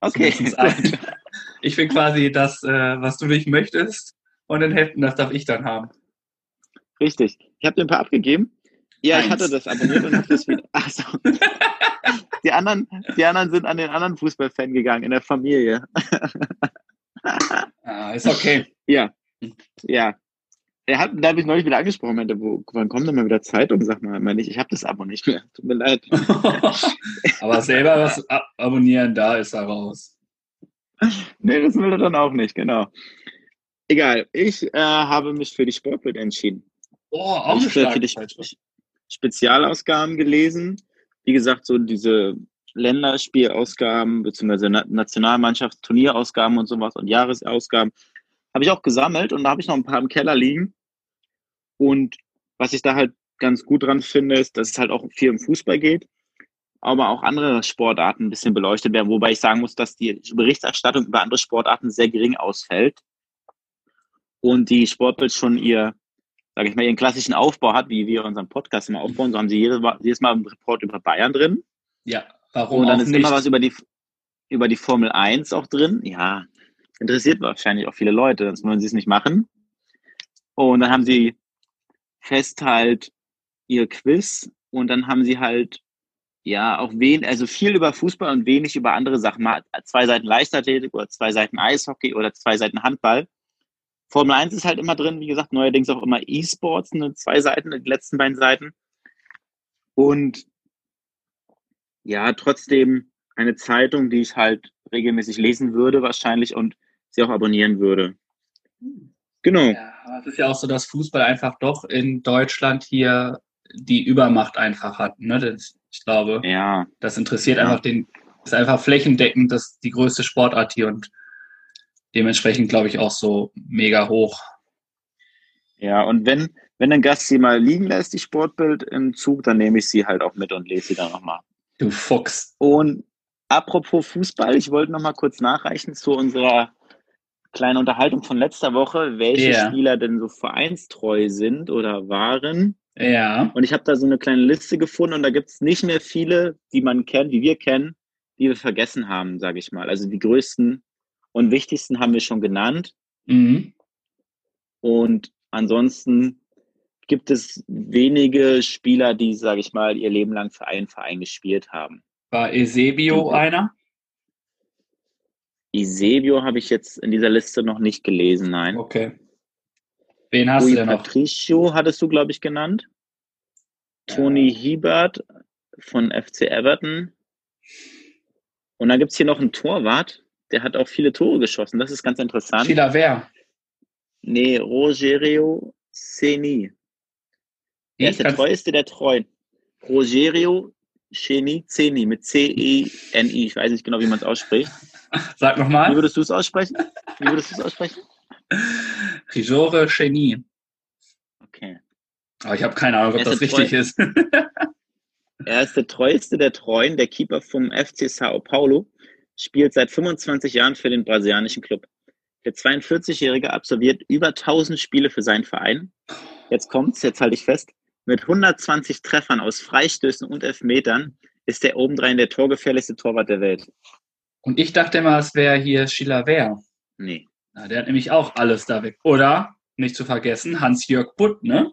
Speaker 1: Okay.
Speaker 2: Ich bin quasi das, äh, was du nicht möchtest. Und den Hälften, das darf ich dann haben.
Speaker 1: Richtig. Ich habe dir ein paar abgegeben. Ja, ich
Speaker 2: Eins.
Speaker 1: hatte das abonniert und hab das wieder. Achso. Die anderen, die anderen sind an den anderen Fußballfan gegangen in der Familie.
Speaker 2: Ah, ist okay.
Speaker 1: Ja. Ja. Er hat, da habe ich neulich wieder angesprochen, meinte, wo, wann kommt denn mal wieder Zeitung? Sag mal, meine ich, ich habe das Abo nicht mehr. Tut mir leid.
Speaker 2: aber selber was ab abonnieren, da ist er raus.
Speaker 1: Nee, das will er dann auch nicht, genau. Egal. Ich äh, habe mich für die Sportbild entschieden.
Speaker 2: Oh, auch
Speaker 1: ich
Speaker 2: Zeitschrift.
Speaker 1: Spe Spezialausgaben gelesen. Wie gesagt, so diese Länderspielausgaben, beziehungsweise Na Nationalmannschaftsturnierausgaben und sowas und Jahresausgaben habe ich auch gesammelt und da habe ich noch ein paar im Keller liegen. Und was ich da halt ganz gut dran finde, ist, dass es halt auch viel um Fußball geht, aber auch andere Sportarten ein bisschen beleuchtet werden, wobei ich sagen muss, dass die Berichterstattung über andere Sportarten sehr gering ausfällt und die Sportbild schon ihr sage ich mal, ihren klassischen Aufbau hat, wie wir unseren Podcast immer aufbauen. So haben sie jedes Mal, jedes Mal einen Report über Bayern drin.
Speaker 2: Ja, warum
Speaker 1: Und dann ist
Speaker 2: nicht?
Speaker 1: immer was über die, über die Formel 1 auch drin. Ja, interessiert wahrscheinlich auch viele Leute, sonst würden sie es nicht machen. Und dann haben sie fest halt ihr Quiz und dann haben sie halt ja auch wen, also viel über Fußball und wenig über andere Sachen. Mal zwei Seiten Leichtathletik oder zwei Seiten Eishockey oder zwei Seiten Handball. Formel 1 ist halt immer drin, wie gesagt, neuerdings auch immer E-Sports, ne, zwei Seiten, die letzten beiden Seiten. Und ja, trotzdem eine Zeitung, die ich halt regelmäßig lesen würde wahrscheinlich und sie auch abonnieren würde. Genau.
Speaker 2: Ja, es ist ja auch so, dass Fußball einfach doch in Deutschland hier die Übermacht einfach hat. Ne? Das, ich glaube,
Speaker 1: Ja,
Speaker 2: das interessiert
Speaker 1: Ja.
Speaker 2: einfach den, ist einfach flächendeckend das die größte Sportart hier und dementsprechend glaube ich auch so mega hoch.
Speaker 1: ja. Und wenn, wenn ein Gast sie mal liegen lässt, die Sportbild im Zug, dann nehme ich sie halt auch mit und lese sie dann nochmal.
Speaker 2: Du Fuchs.
Speaker 1: Und apropos Fußball, ich wollte noch mal kurz nachreichen zu unserer kleinen Unterhaltung von letzter Woche, welche
Speaker 2: Ja.
Speaker 1: Spieler denn so vereinstreu sind oder waren.
Speaker 2: Ja.
Speaker 1: Und ich habe da so eine kleine Liste gefunden und da gibt es nicht mehr viele, die man kennt, die wir kennen, die wir vergessen haben, sage ich mal. Also die größten und wichtigsten haben wir schon genannt.
Speaker 2: Mhm.
Speaker 1: Und ansonsten gibt es wenige Spieler, die, sage ich mal, ihr Leben lang für einen Verein gespielt haben.
Speaker 2: War Eusebio
Speaker 1: Mhm.
Speaker 2: einer?
Speaker 1: Isebio habe ich jetzt in dieser Liste noch nicht gelesen, nein.
Speaker 2: Okay. Wen hast
Speaker 1: Rui
Speaker 2: du denn noch?
Speaker 1: Patricio hattest du, glaube ich, genannt. Toni Hiebert von FC Everton. Und dann gibt es hier noch einen Torwart, der hat auch viele Tore geschossen. Das ist ganz interessant.
Speaker 2: Sheila Wer?
Speaker 1: Nee, Rogerio Ceni. Er ist der treueste der Treuen. Rogerio Ceni, Ceni mit C-E-N-I. Ich weiß nicht genau, wie man es ausspricht.
Speaker 2: Sag
Speaker 1: Wie
Speaker 2: nochmal.
Speaker 1: würdest du es aussprechen? Wie würdest du es aussprechen?
Speaker 2: Rijore Genie.
Speaker 1: Okay.
Speaker 2: Aber ich habe keine Ahnung, ob das richtig ist.
Speaker 1: Er ist der treueste der Treuen, der Keeper vom FC Sao Paulo, spielt seit 25 Jahren für den brasilianischen Club. Der 42-Jährige absolviert über 1000 Spiele für seinen Verein. Jetzt kommt's, jetzt halte ich fest. Mit 120 Treffern aus Freistößen und Elfmetern ist er obendrein der torgefährlichste Torwart der Welt.
Speaker 2: Und ich dachte immer, es wäre hier Sheila Wer.
Speaker 1: Nee.
Speaker 2: Ja, der hat nämlich auch alles da weg. Oder, nicht zu vergessen, Hans-Jörg Butt, ne?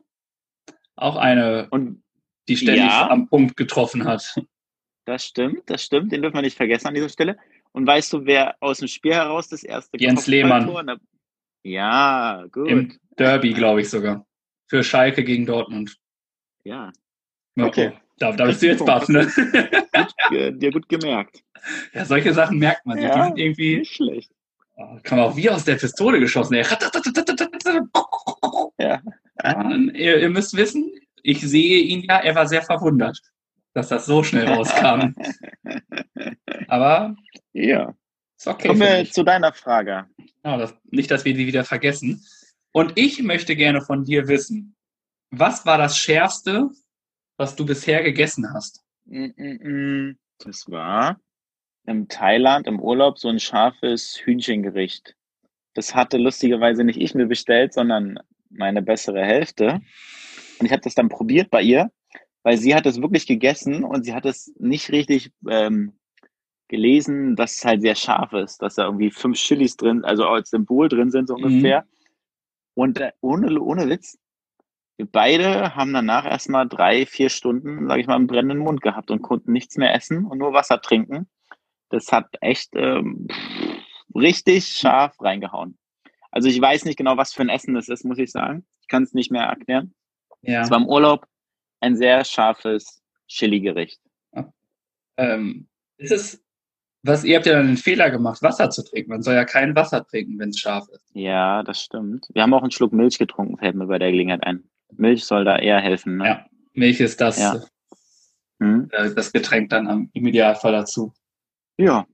Speaker 2: Auch eine,
Speaker 1: Und
Speaker 2: die ständig
Speaker 1: Ja.
Speaker 2: am Punkt getroffen hat.
Speaker 1: das stimmt, das stimmt, den dürfen wir nicht vergessen an dieser Stelle. Und weißt du, wer aus dem Spiel heraus das erste
Speaker 2: Jens
Speaker 1: der- Ja, gut.
Speaker 2: Im Derby, glaube ich sogar. Für Schalke gegen Dortmund.
Speaker 1: Ja, Okay.
Speaker 2: oh, Da, da bist du jetzt baff, ne?
Speaker 1: dir gut gemerkt.
Speaker 2: Ja, solche Sachen merkt man sich. Die
Speaker 1: Ja.
Speaker 2: sind irgendwie,
Speaker 1: Nicht schlecht.
Speaker 2: oh, kann man auch wie aus der Pistole geschossen.
Speaker 1: Ja.
Speaker 2: Ihr, ihr müsst wissen, ich sehe ihn ja, er war sehr verwundert, dass das so schnell rauskam. Aber
Speaker 1: Ja.
Speaker 2: ist okay.
Speaker 1: Kommen wir zu deiner Frage.
Speaker 2: Ja, das, nicht, dass wir die wieder vergessen. Und ich möchte gerne von dir wissen, was war das Schärfste, was du bisher gegessen hast?
Speaker 1: Mm, mm, mm. Das war in Thailand im Urlaub so ein scharfes Hühnchengericht. Das hatte lustigerweise nicht ich mir bestellt, sondern meine bessere Hälfte. Und ich habe das dann probiert bei ihr, weil sie hat es wirklich gegessen und sie hat es nicht richtig ähm, gelesen, dass es halt sehr scharf ist, dass da irgendwie fünf Chilis drin, also als Symbol drin sind so
Speaker 2: Mhm.
Speaker 1: ungefähr. Und äh, ohne, ohne Witz, wir beide haben danach erstmal drei, vier Stunden, sage ich mal, einen brennenden Mund gehabt und konnten nichts mehr essen und nur Wasser trinken. Das hat echt ähm, richtig scharf reingehauen. Also ich weiß nicht genau, was für ein Essen das ist, muss ich sagen. Ich kann es nicht mehr erklären.
Speaker 2: Ja.
Speaker 1: Es war im Urlaub ein sehr scharfes Chili-Gericht.
Speaker 2: Ähm, ist es, was, ihr habt ja dann den Fehler gemacht, Wasser zu trinken. Man soll ja kein Wasser trinken, wenn es scharf ist.
Speaker 1: Ja, das stimmt. Wir haben auch einen Schluck Milch getrunken, fällt mir bei der Gelegenheit ein. Milch soll da eher helfen. Ne?
Speaker 2: Ja. Milch ist das,
Speaker 1: Ja. Hm?
Speaker 2: äh, das Getränk dann am, im Idealfall dazu.
Speaker 1: Ja.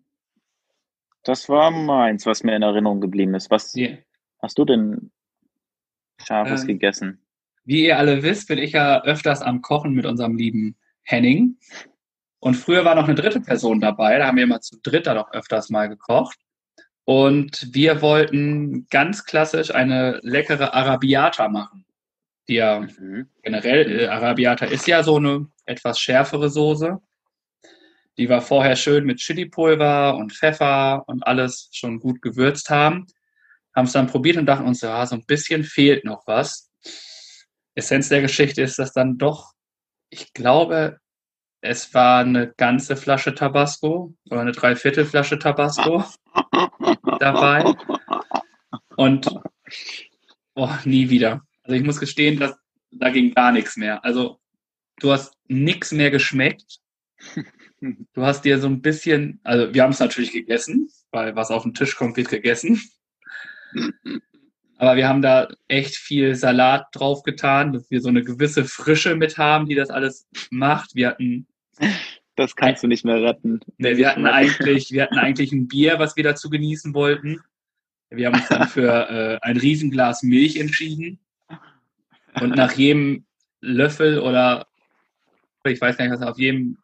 Speaker 1: Das war meins, was mir in Erinnerung geblieben ist. Was
Speaker 2: Wie,
Speaker 1: hast du denn Scharfes
Speaker 2: Ähm,
Speaker 1: gegessen?
Speaker 2: wie ihr alle wisst, bin ich ja öfters am Kochen mit unserem lieben Henning. Und früher war noch eine dritte Person dabei. Da haben wir immer zu dritt dann auch öfters mal gekocht. Und wir wollten ganz klassisch eine leckere Arabiata machen. Die ja
Speaker 1: Mhm.
Speaker 2: generell, äh, Arabiata ist ja so eine etwas schärfere Soße. Die wir vorher schön mit Chili-Pulver und Pfeffer und alles schon gut gewürzt haben. Haben es dann probiert und dachten uns, ja, so ein bisschen fehlt noch was. Essenz der Geschichte ist, dass dann doch, ich glaube, es war eine ganze Flasche Tabasco oder eine Dreiviertelflasche Tabasco dabei. Und oh, nie wieder. Also ich muss gestehen, dass, da ging gar nichts mehr. Also du hast nichts mehr geschmeckt. Du hast dir so ein bisschen, also wir haben es natürlich gegessen, weil was auf den Tisch kommt, wird gegessen. Aber wir haben da echt viel Salat drauf getan, dass wir so eine gewisse Frische mit haben, die das alles macht. Wir hatten
Speaker 1: Das kannst du nicht mehr retten.
Speaker 2: Nee, wir hatten eigentlich, wir hatten eigentlich ein Bier, was wir dazu genießen wollten. Wir haben uns dann für äh, ein Riesenglas Milch entschieden. Und nach jedem Löffel oder ich weiß gar nicht was, auf jedem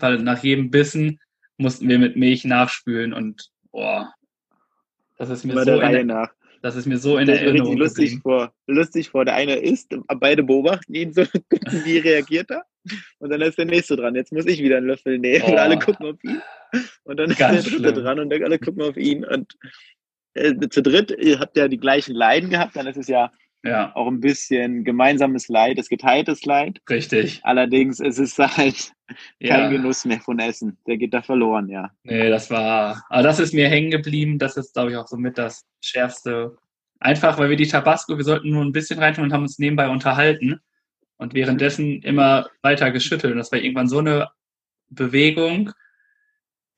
Speaker 2: Fall, nach jedem Bissen mussten wir mit Milch nachspülen und boah, das ist mir
Speaker 1: Immer
Speaker 2: so
Speaker 1: der Reihe
Speaker 2: in,
Speaker 1: nach.
Speaker 2: das ist mir so in
Speaker 1: Das ist mir
Speaker 2: Erinnerung
Speaker 1: richtig lustig
Speaker 2: geblieben.
Speaker 1: vor. Lustig vor. Der eine isst, beide beobachten ihn so, gucken, wie reagiert er. Und dann ist der nächste dran. Jetzt muss ich wieder einen Löffel nehmen. Und
Speaker 2: Oh.
Speaker 1: alle gucken auf ihn. Und dann ist
Speaker 2: Ganz
Speaker 1: der dritte
Speaker 2: schlimm.
Speaker 1: dran und dann alle gucken auf ihn. Und äh, zu dritt ihr habt ja die gleichen Leiden gehabt. Dann ist es ja
Speaker 2: Ja,
Speaker 1: auch ein bisschen gemeinsames Leid, es geteiltes Leid.
Speaker 2: richtig.
Speaker 1: Allerdings ist es halt kein
Speaker 2: Ja.
Speaker 1: Genuss mehr von Essen. Der geht da verloren, ja.
Speaker 2: Nee, das war, aber das ist mir hängen geblieben. Das ist, glaube ich, auch somit das Schärfste. Einfach, weil wir die Tabasco, wir sollten nur ein bisschen reintun und haben uns nebenbei unterhalten und währenddessen immer weiter geschüttelt. Und das war irgendwann so eine Bewegung,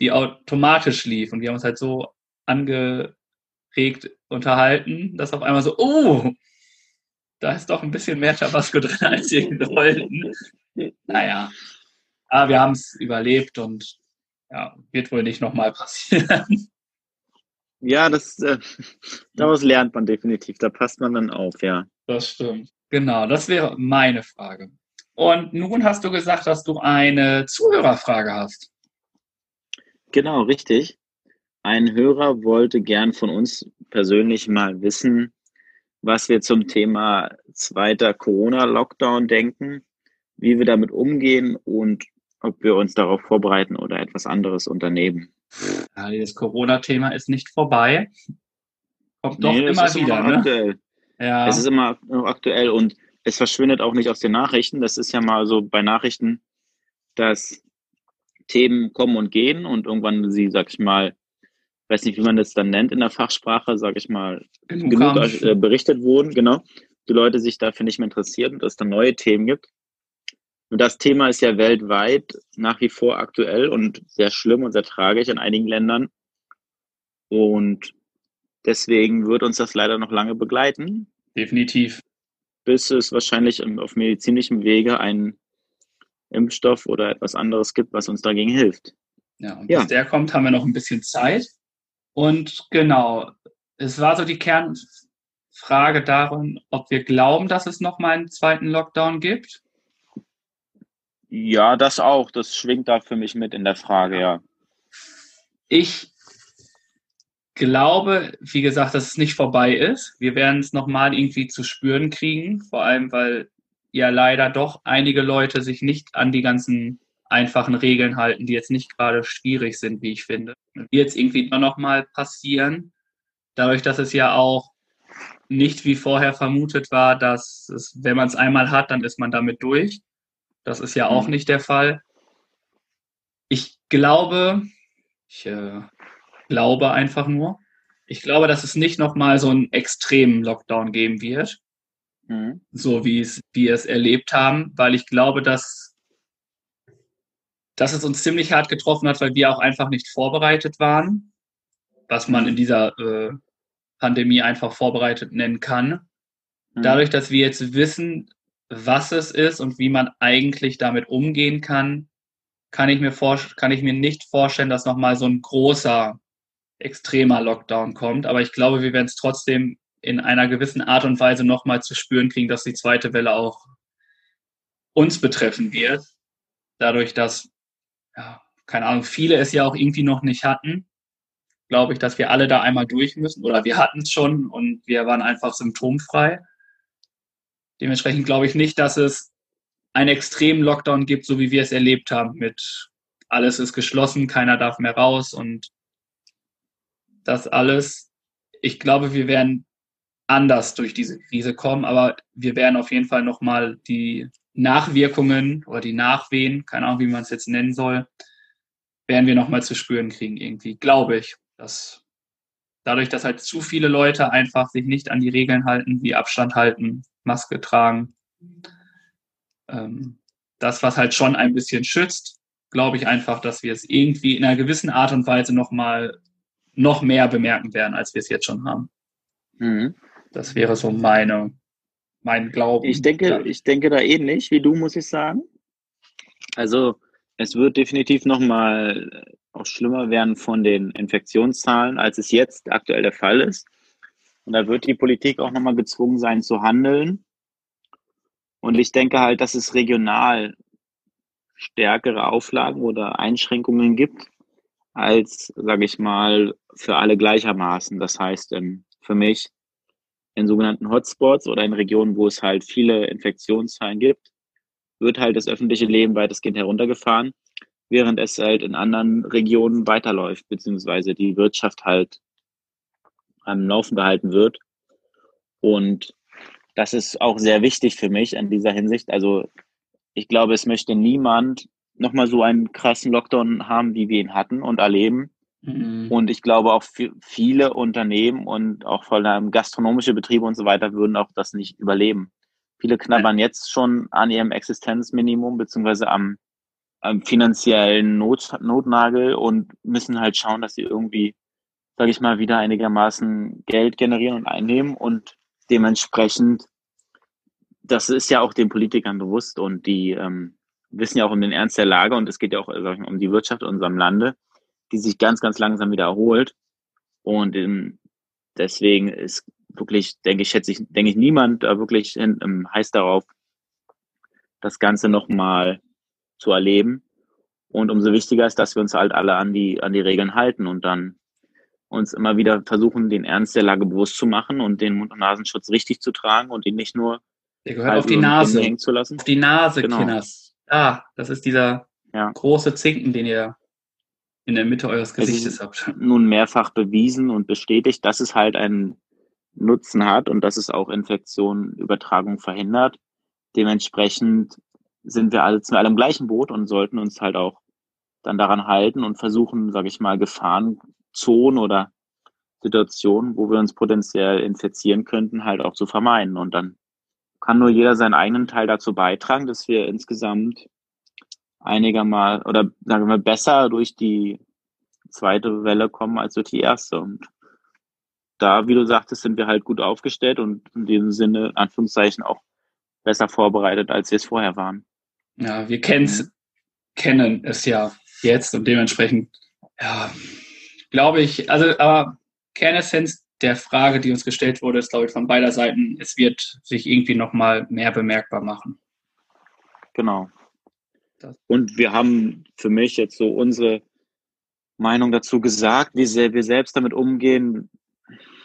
Speaker 2: die automatisch lief. Und wir haben uns halt so angeregt unterhalten, dass auf einmal so, oh, da ist doch ein bisschen mehr Tabasco drin, als wir wollten. Naja, aber wir haben es überlebt und ja, wird wohl nicht nochmal passieren.
Speaker 1: Ja, das, äh, daraus lernt man definitiv. Da passt man dann auf, ja.
Speaker 2: Das stimmt. Genau, das wäre meine Frage. Und nun hast du gesagt, dass du eine Zuhörerfrage hast.
Speaker 1: Genau, richtig. Ein Hörer wollte gern von uns persönlich mal wissen, was wir zum Thema zweiter Corona-Lockdown denken, wie wir damit umgehen und ob wir uns darauf vorbereiten oder etwas anderes unternehmen.
Speaker 2: Ja, das Corona-Thema ist nicht vorbei. Kommt doch
Speaker 1: Nee,
Speaker 2: immer wieder, ne? Ja,
Speaker 1: Es ist immer noch aktuell und es verschwindet auch nicht aus den Nachrichten. Das ist ja mal so bei Nachrichten, dass Themen kommen und gehen und irgendwann sie, sag ich mal, weiß nicht, wie man das dann nennt in der Fachsprache, sag ich mal,
Speaker 2: genug
Speaker 1: genug äh, berichtet wurden, genau. Die Leute sich dafür nicht mehr interessieren und es dann neue Themen gibt. Und das Thema ist ja weltweit nach wie vor aktuell und sehr schlimm und sehr tragisch in einigen Ländern. Und deswegen wird uns das leider noch lange begleiten,
Speaker 2: Definitiv.
Speaker 1: bis es wahrscheinlich auf medizinischem Wege einen Impfstoff oder etwas anderes gibt, was uns dagegen hilft.
Speaker 2: Ja, und
Speaker 1: Ja.
Speaker 2: bis der kommt, haben wir noch ein bisschen Zeit. Und genau, es war so die Kernfrage darin, ob wir glauben, dass es nochmal einen zweiten Lockdown gibt.
Speaker 1: Ja, das auch. Das schwingt da für mich mit in der Frage, ja.
Speaker 2: Ich glaube, wie gesagt, dass es nicht vorbei ist. Wir werden es nochmal irgendwie zu spüren kriegen, vor allem weil ja leider doch einige Leute sich nicht an die ganzen einfachen Regeln halten, die jetzt nicht gerade schwierig sind, wie ich finde. Wird jetzt irgendwie doch nochmal passieren, dadurch, dass es ja auch nicht wie vorher vermutet war, dass es, wenn man es einmal hat, dann ist man damit durch. Das ist ja auch
Speaker 1: Mhm.
Speaker 2: nicht der Fall. Ich glaube, ich äh, glaube einfach nur, ich glaube, dass es nicht nochmal so einen extremen Lockdown geben wird,
Speaker 1: Mhm.
Speaker 2: so wie es wir es erlebt haben, weil ich glaube, dass, dass es uns ziemlich hart getroffen hat, weil wir auch einfach nicht vorbereitet waren, was man in dieser äh, Pandemie einfach vorbereitet nennen kann.
Speaker 1: Mhm.
Speaker 2: Dadurch, dass wir jetzt wissen, was es ist und wie man eigentlich damit umgehen kann, kann ich mir, vor, kann ich mir nicht vorstellen, dass nochmal so ein großer, extremer Lockdown kommt. Aber ich glaube, wir werden es trotzdem in einer gewissen Art und Weise nochmal zu spüren kriegen, dass die zweite Welle auch uns betreffen wird. Dadurch, dass, ja, keine Ahnung, viele es ja auch irgendwie noch nicht hatten, glaube ich, dass wir alle da einmal durch müssen. Oder wir hatten es schon und wir waren einfach symptomfrei. Dementsprechend glaube ich nicht, dass es einen extremen Lockdown gibt, so wie wir es erlebt haben, mit alles ist geschlossen, keiner darf mehr raus und das alles. Ich glaube, wir werden anders durch diese Krise kommen, aber wir werden auf jeden Fall nochmal die Nachwirkungen oder die Nachwehen, keine Ahnung, wie man es jetzt nennen soll, werden wir nochmal zu spüren kriegen irgendwie, glaube ich. Dass dadurch, dass halt zu viele Leute einfach sich nicht an die Regeln halten, wie Abstand halten, Maske tragen, ähm, das, was halt schon ein bisschen schützt, glaube ich einfach, dass wir es irgendwie in einer gewissen Art und Weise nochmal noch mehr bemerken werden, als wir es jetzt schon haben.
Speaker 1: Mhm.
Speaker 2: Das wäre so meine, mein Glauben.
Speaker 1: Ich denke,
Speaker 2: Ja.
Speaker 1: ich denke da ähnlich wie du, muss ich sagen. Also es wird definitiv nochmal auch schlimmer werden von den Infektionszahlen, als es jetzt aktuell der Fall ist. Und da wird die Politik auch nochmal gezwungen sein zu handeln. Und ich denke halt, dass es regional stärkere Auflagen oder Einschränkungen gibt, als, sage ich mal, für alle gleichermaßen. Das heißt, ähm, für mich in sogenannten Hotspots oder in Regionen, wo es halt viele Infektionszahlen gibt, wird halt das öffentliche Leben weitestgehend heruntergefahren, während es halt in anderen Regionen weiterläuft, beziehungsweise die Wirtschaft halt am Laufen gehalten wird. Und das ist auch sehr wichtig für mich in dieser Hinsicht. Also ich glaube, es möchte niemand nochmal so einen krassen Lockdown haben, wie wir ihn hatten und erleben.
Speaker 2: Mhm.
Speaker 1: Und ich glaube auch vi- viele Unternehmen und auch vor allem gastronomische Betriebe und so weiter würden auch das nicht überleben. Viele knabbern jetzt schon an ihrem Existenzminimum beziehungsweise am, am finanziellen Not, Notnagel und müssen halt schauen, dass sie irgendwie, sage ich mal, wieder einigermaßen Geld generieren und einnehmen und dementsprechend, das ist ja auch den Politikern bewusst und die ähm, wissen ja auch um den Ernst der Lage und es geht ja auch ich mal, um die Wirtschaft in unserem Lande die sich ganz, ganz langsam wieder erholt. Und ähm, deswegen ist wirklich, denke ich, schätze ich, denke ich, niemand da wirklich hin, ähm, heiß darauf, das Ganze nochmal zu erleben. Und umso wichtiger ist, dass wir uns halt alle an die, an die Regeln halten und dann uns immer wieder versuchen, den Ernst der Lage bewusst zu machen und den Mund- und Nasenschutz richtig zu tragen und ihn nicht nur
Speaker 2: Der gehört auf die Nase.
Speaker 1: hängen zu lassen.
Speaker 2: Auf die Nase,
Speaker 1: Genau.
Speaker 2: Kinders. Ah, das ist dieser
Speaker 1: Ja.
Speaker 2: große Zinken, den ihr in der Mitte eures Gesichtes habt.
Speaker 1: nun mehrfach bewiesen und bestätigt, dass es halt einen Nutzen hat und dass es auch Infektionen, Übertragung verhindert. Dementsprechend sind wir alle, sind wir alle im gleichen Boot und sollten uns halt auch dann daran halten und versuchen, sage ich mal, Gefahrenzonen oder Situationen, wo wir uns potenziell infizieren könnten, halt auch zu vermeiden. Und dann kann nur jeder seinen eigenen Teil dazu beitragen, dass wir insgesamt einigermaßen oder sagen wir besser durch die zweite Welle kommen als durch die erste. Und da, wie du sagtest, sind wir halt gut aufgestellt und in diesem Sinne, in Anführungszeichen, auch besser vorbereitet, als wir es vorher waren.
Speaker 2: Ja, wir kennen's, kennen es ja jetzt und dementsprechend, ja, glaube ich, also, aber Kernessenz der Frage, die uns gestellt wurde, ist, glaube ich, von beider Seiten, es wird sich irgendwie nochmal mehr bemerkbar machen.
Speaker 1: Genau.
Speaker 2: Das-
Speaker 1: Und wir haben für mich jetzt so unsere Meinung dazu gesagt, wie sehr wir selbst damit umgehen,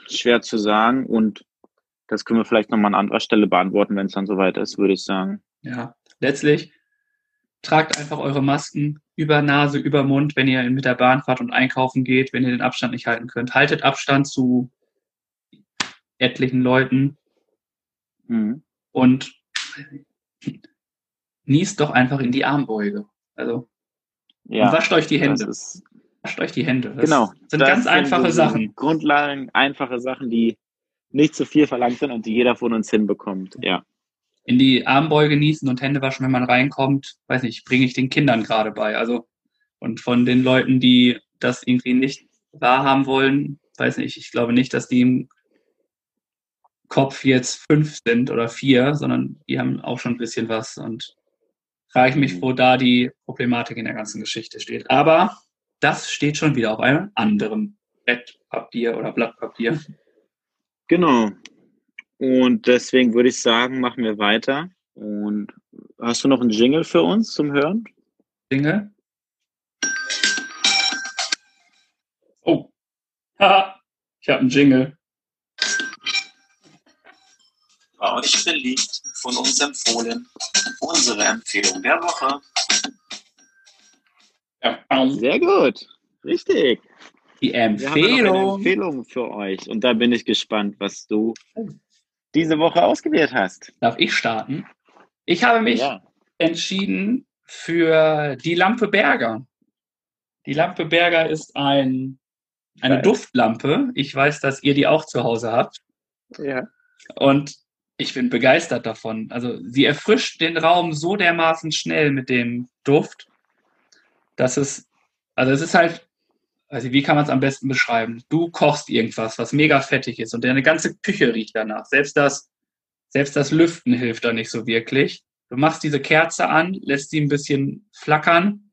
Speaker 1: schwer zu sagen. Und das können wir vielleicht nochmal an anderer Stelle beantworten, wenn es dann soweit ist, würde ich sagen.
Speaker 2: Ja, letztlich tragt einfach eure Masken über Nase, über Mund, wenn ihr mit der Bahn fahrt und einkaufen geht, wenn ihr den Abstand nicht halten könnt. Haltet Abstand zu etlichen Leuten
Speaker 1: Mhm.
Speaker 2: und niest doch einfach in die Armbeuge. Also
Speaker 1: Ja,
Speaker 2: und wascht euch die
Speaker 1: das
Speaker 2: Hände.
Speaker 1: ist
Speaker 2: Wascht euch die Hände. Das
Speaker 1: Genau.
Speaker 2: sind
Speaker 1: das
Speaker 2: ganz einfache
Speaker 1: so
Speaker 2: Sachen.
Speaker 1: Grundlagen, einfache Sachen, die nicht zu viel verlangt sind und die jeder von uns hinbekommt. Ja.
Speaker 2: In die Armbeuge niesen und Hände waschen, wenn man reinkommt, weiß nicht, bringe ich den Kindern gerade bei. Also und von den Leuten, die das irgendwie nicht wahrhaben wollen, weiß nicht, ich glaube nicht, dass die im Kopf jetzt fünf sind oder vier, sondern die haben auch schon ein bisschen was und frage ich mich, wo da die Problematik in der ganzen Geschichte steht. Aber das steht schon wieder auf einem anderen Bettpapier oder Blattpapier.
Speaker 1: Genau. Und deswegen würde ich sagen, machen wir weiter. Und hast du noch einen Jingle für uns zum Hören?
Speaker 2: Dinge. Oh. Haha. Ich habe einen Jingle.
Speaker 3: War euch beliebt, von uns empfohlen. Unsere Empfehlung der Woche.
Speaker 2: Ähm,
Speaker 1: Sehr gut. Richtig.
Speaker 2: Die
Speaker 1: Wir haben ja noch eine
Speaker 2: Empfehlung.
Speaker 1: Empfehlung für euch. Und da bin ich gespannt, was du diese Woche ausgewählt hast.
Speaker 2: Darf ich starten? Ich habe mich
Speaker 1: Ja.
Speaker 2: entschieden für die Lampe Berger. Die Lampe Berger ist ein, eine. Duftlampe. Ich weiß, dass ihr die auch zu Hause habt.
Speaker 1: Ja.
Speaker 2: Und ich bin begeistert davon. Also sie erfrischt den Raum so dermaßen schnell mit dem Duft, dass es, also es ist halt also wie kann man es am besten beschreiben? Du kochst irgendwas, was mega fettig ist und deine ganze Küche riecht danach. Selbst das, selbst das Lüften hilft da nicht so wirklich. Du machst diese Kerze an, lässt sie ein bisschen flackern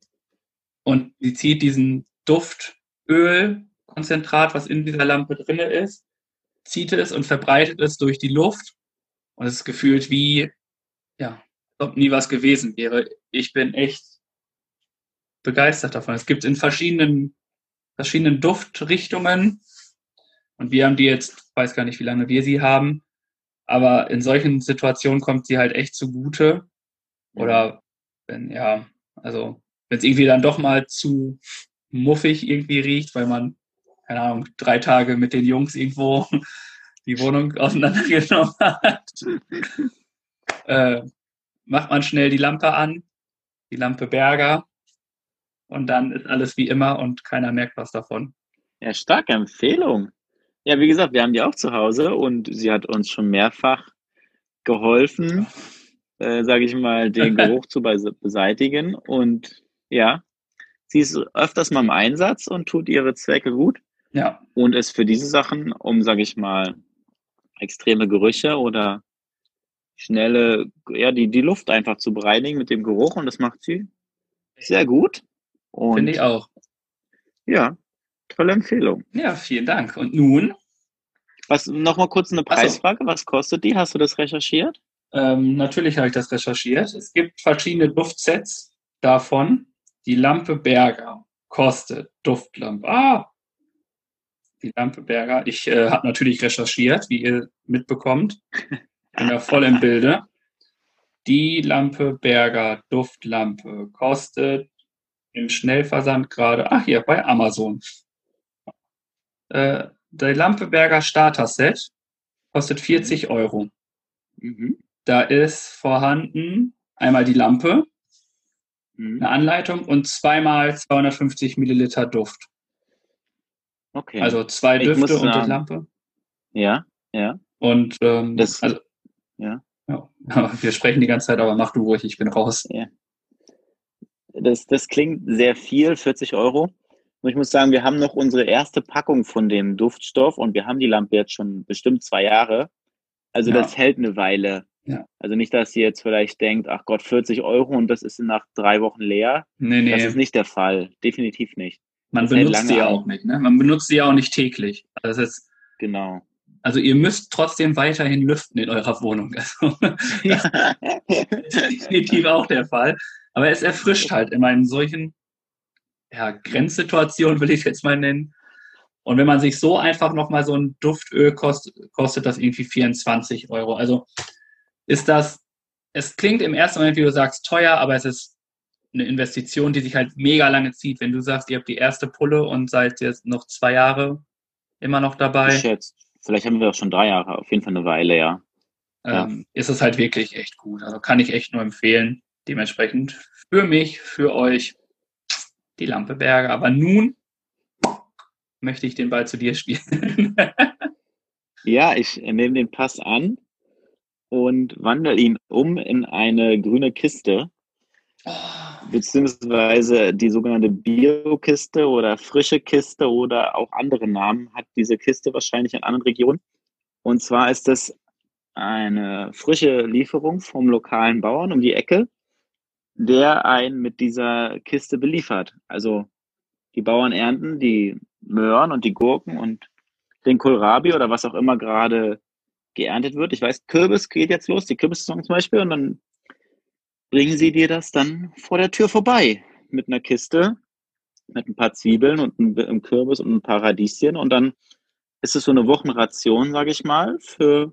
Speaker 2: und sie zieht diesen Duftölkonzentrat, was in dieser Lampe drinne ist, zieht es und verbreitet es durch die Luft und es ist gefühlt wie, ja, ob nie was gewesen wäre. Ich bin echt begeistert davon. Es gibt in verschiedenen, verschiedenen Duftrichtungen und wir haben die jetzt, weiß gar nicht, wie lange wir sie haben, aber in solchen Situationen kommt sie halt echt zugute. Oder wenn, ja, also wenn es irgendwie dann doch mal zu muffig irgendwie riecht, weil man, keine Ahnung, drei Tage mit den Jungs irgendwo die Wohnung auseinandergenommen hat, äh, macht man schnell die Lampe an, die Lampe Berger, und dann ist alles wie immer und keiner merkt was davon.
Speaker 1: Ja, starke Empfehlung. Ja, wie gesagt, wir haben die auch zu Hause und sie hat uns schon mehrfach geholfen, äh, sage ich mal, den Geruch zu beseitigen. Und ja, sie ist öfters mal im Einsatz und tut ihre Zwecke gut.
Speaker 2: Ja.
Speaker 1: Und ist für diese Sachen, um, sage ich mal, extreme Gerüche oder schnelle, ja, die, die Luft einfach zu bereinigen mit dem Geruch und das macht sie sehr gut.
Speaker 2: Finde ich auch.
Speaker 1: Ja, tolle Empfehlung.
Speaker 2: Ja, vielen Dank. Und nun?
Speaker 1: Was, nochmal kurz eine Preisfrage. So. Was kostet die? Hast du das recherchiert?
Speaker 2: Ähm, natürlich habe ich das recherchiert. Es gibt verschiedene Duftsets davon. Die Lampe Berger kostet Duftlampe. Ah! Die Lampe Berger. Ich äh, habe natürlich recherchiert, wie ihr mitbekommt. Bin da voll im Bilde. Die Lampe Berger Duftlampe kostet im Schnellversand gerade, ach hier, bei Amazon. Äh, der Lampeberger Starter Set kostet 40 Euro. Mhm. Da ist vorhanden einmal die Lampe, mhm. eine Anleitung und zweimal 250 Milliliter Duft.
Speaker 1: Okay.
Speaker 2: Also zwei ich Düfte und die Lampe.
Speaker 1: Ja, ja.
Speaker 2: Und ähm, das, also, ja. ja. Wir sprechen die ganze Zeit, aber mach du ruhig, ich bin raus.
Speaker 1: Ja. Das, das klingt sehr viel, 40 Euro. Und ich muss sagen, wir haben noch unsere erste Packung von dem Duftstoff und wir haben die Lampe jetzt schon bestimmt zwei Jahre. Also ja. das hält eine Weile. Ja. Also nicht, dass ihr jetzt vielleicht denkt, ach Gott, 40 Euro und das ist nach drei Wochen leer. Nee, nee. Das ist nicht der Fall. Definitiv nicht.
Speaker 2: Man benutzt sie ja auch nicht, ne? Man benutzt sie ja auch nicht täglich. Also das ist,
Speaker 1: genau.
Speaker 2: Also ihr müsst trotzdem weiterhin lüften in eurer Wohnung. Also, das ist definitiv auch der Fall. Aber es erfrischt halt immer in solchen ja, Grenzsituationen, will ich es jetzt mal nennen. Und wenn man sich so einfach nochmal so ein Duftöl kostet, kostet das irgendwie 24 Euro. Also ist das, es klingt im ersten Moment, wie du sagst, teuer, aber es ist eine Investition, die sich halt mega lange zieht. Wenn du sagst, ihr habt die erste Pulle und seid jetzt noch zwei Jahre immer noch dabei.
Speaker 1: Ich schätze, vielleicht haben wir auch schon drei Jahre, auf jeden Fall eine Weile, ja.
Speaker 2: Ähm, ja. Ist es halt wirklich echt gut. Also kann ich echt nur empfehlen. Dementsprechend für mich, für euch die Lampe Berger. Aber nun möchte ich den Ball zu dir spielen.
Speaker 1: ja, ich nehme den Pass an und wandle ihn um in eine grüne Kiste. Oh. Beziehungsweise die sogenannte Bio-Kiste oder frische Kiste oder auch andere Namen hat diese Kiste wahrscheinlich in anderen Regionen. Und zwar ist es eine frische Lieferung vom lokalen Bauern um die Ecke der einen mit dieser Kiste beliefert. Also die Bauern ernten die Möhren und die Gurken und den Kohlrabi oder was auch immer gerade geerntet wird. Ich weiß, Kürbis geht jetzt los, die Kürbissaison zum Beispiel, und dann bringen sie dir das dann vor der Tür vorbei mit einer Kiste, mit ein paar Zwiebeln und einem Kürbis und ein paar Radieschen und dann ist es so eine Wochenration, sage ich mal, für,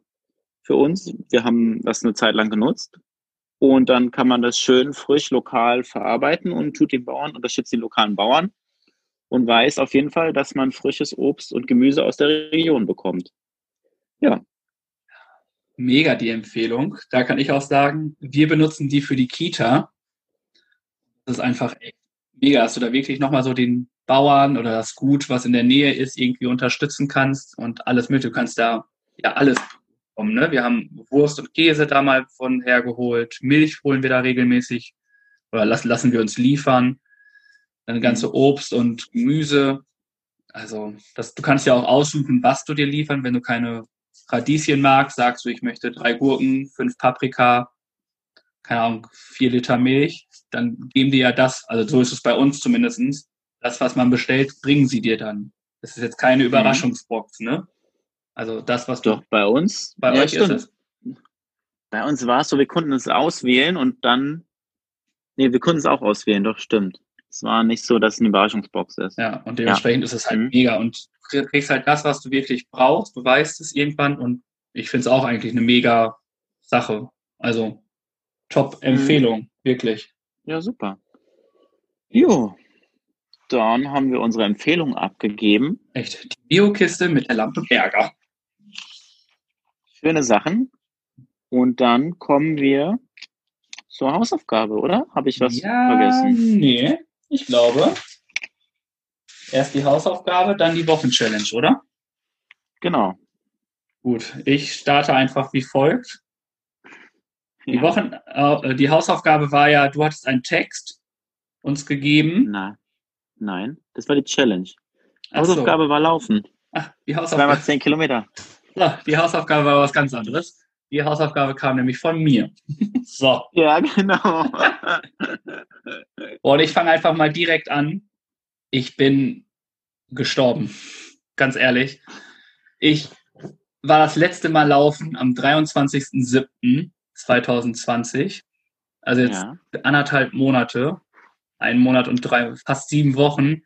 Speaker 1: für uns. Wir haben das eine Zeit lang genutzt und dann kann man das schön frisch lokal verarbeiten und tut den Bauern, unterstützt die lokalen Bauern und weiß auf jeden Fall, dass man frisches Obst und Gemüse aus der Region bekommt. Ja.
Speaker 2: Mega die Empfehlung. Da kann ich auch sagen, wir benutzen die für die Kita. Das ist einfach echt mega, dass du da wirklich nochmal so den Bauern oder das Gut, was in der Nähe ist, irgendwie unterstützen kannst und alles mit. Du kannst da ja alles kommen. Ne? Wir haben Wurst und Käse da mal von hergeholt, Milch holen wir da regelmäßig oder lassen, lassen wir uns liefern. Dann ganze Obst und Gemüse Also, das, du kannst ja auch aussuchen, was du dir liefern. Wenn du keine Radieschen magst, sagst du, ich möchte drei Gurken, fünf Paprika, keine Ahnung, vier Liter Milch, dann geben die ja das, also so ist es bei uns zumindestens. Das, was man bestellt, bringen sie dir dann. Das ist jetzt keine Überraschungsbox, ne? Also das, was
Speaker 1: Doch, bei uns.
Speaker 2: bei
Speaker 1: ja,
Speaker 2: euch
Speaker 1: stimmt.
Speaker 2: ist es.
Speaker 1: Bei uns war es so, wir konnten es auswählen und dann. Nee, wir konnten es auch auswählen, doch, stimmt. Es war nicht so, dass es eine Überraschungsbox ist.
Speaker 2: Ja, und dementsprechend ist es halt
Speaker 1: Mhm.
Speaker 2: mega. Und du kriegst halt das, was du wirklich brauchst. Du weißt es irgendwann. Und ich finde es auch eigentlich eine mega Sache. Also Top-Empfehlung, wirklich.
Speaker 1: Ja, super. Jo. Dann haben wir unsere Empfehlung abgegeben.
Speaker 2: Echt. Die Biokiste mit der Lampe Berger.
Speaker 1: Schöne Sachen. Und dann kommen wir zur Hausaufgabe, oder? Habe ich was
Speaker 2: ja,
Speaker 1: vergessen?
Speaker 2: nee, ich glaube. Erst die Hausaufgabe, dann die Wochenchallenge, oder?
Speaker 1: Genau.
Speaker 2: Gut, ich starte einfach wie folgt. Die,
Speaker 1: Ja.
Speaker 2: Wochen, äh, die Hausaufgabe war ja, du hattest einen Text uns gegeben.
Speaker 1: Nein. Nein, das war die Challenge.
Speaker 2: So.
Speaker 1: Hausaufgabe war Laufen.
Speaker 2: Ach, die,
Speaker 1: Zweimal
Speaker 2: Hausaufgabe,
Speaker 1: zehn Kilometer.
Speaker 2: so, die Hausaufgabe war was ganz anderes. Die Hausaufgabe kam nämlich von mir. So,
Speaker 1: Ja, genau.
Speaker 2: und ich fange einfach mal direkt an. Ich bin gestorben. Ganz ehrlich. Ich war das letzte Mal laufen am 23.07.2020. Also jetzt
Speaker 1: ja.
Speaker 2: anderthalb Monate, einen Monat und drei, fast sieben Wochen.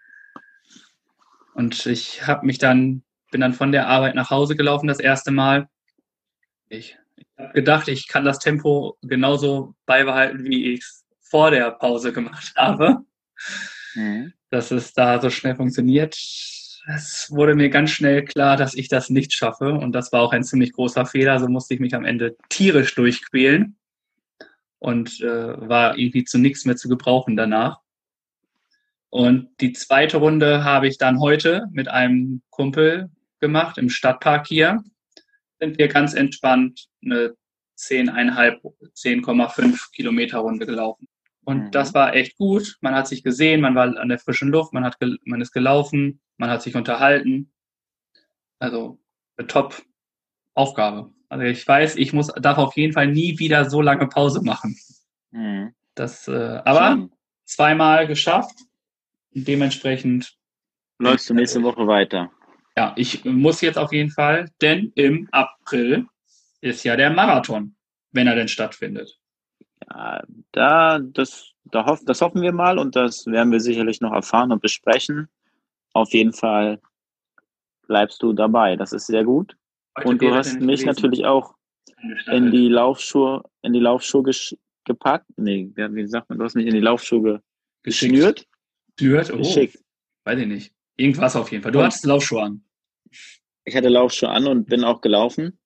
Speaker 2: Und ich habe mich dann, bin dann von der Arbeit nach Hause gelaufen das erste Mal. Ich, ich habe gedacht, ich kann das Tempo genauso beibehalten, wie ich es vor der Pause gemacht habe,
Speaker 1: Mhm.
Speaker 2: dass es da so schnell funktioniert. Es wurde mir ganz schnell klar, dass ich das nicht schaffe. Und das war auch ein ziemlich großer Fehler. So musste ich mich am Ende tierisch durchquälen und äh, war irgendwie zu nichts mehr zu gebrauchen danach. Und die zweite Runde habe ich dann heute mit einem Kumpel gemacht im Stadtpark hier. Sind wir ganz entspannt eine 10,5, 10,5 Kilometer Runde gelaufen. Und
Speaker 1: Mhm.
Speaker 2: das war echt gut. Man hat sich gesehen, man war an der frischen Luft, man, hat man ist gelaufen, man hat sich unterhalten. Also eine Top-Aufgabe. Also ich weiß, ich muss, darf auf jeden Fall nie wieder so lange Pause machen.
Speaker 1: Mhm.
Speaker 2: Das, äh, aber
Speaker 1: Schön.
Speaker 2: zweimal geschafft. Und dementsprechend,
Speaker 1: Läufst du nächste Woche weiter.
Speaker 2: Ja, ich muss jetzt auf jeden Fall, denn im April ist ja der Marathon, wenn er denn stattfindet.
Speaker 1: Ja, da, das, da hoff, das hoffen wir mal und das werden wir sicherlich noch erfahren und besprechen. Auf jeden Fall bleibst du dabei. Das ist sehr gut.
Speaker 2: Heute
Speaker 1: Und du hast mich natürlich auch in die Laufschuhe, in die Laufschuhe gesch- gepackt. Nee, wie sagt man, du hast mich in die Laufschuhe geschnürt,
Speaker 2: Geschnürt? Oh,
Speaker 1: geschickt.
Speaker 2: weiß ich nicht. Irgendwas auf jeden Fall. Du
Speaker 1: Und-
Speaker 2: hattest Laufschuhe an.
Speaker 1: Ich hatte Laufschuhe an und bin auch gelaufen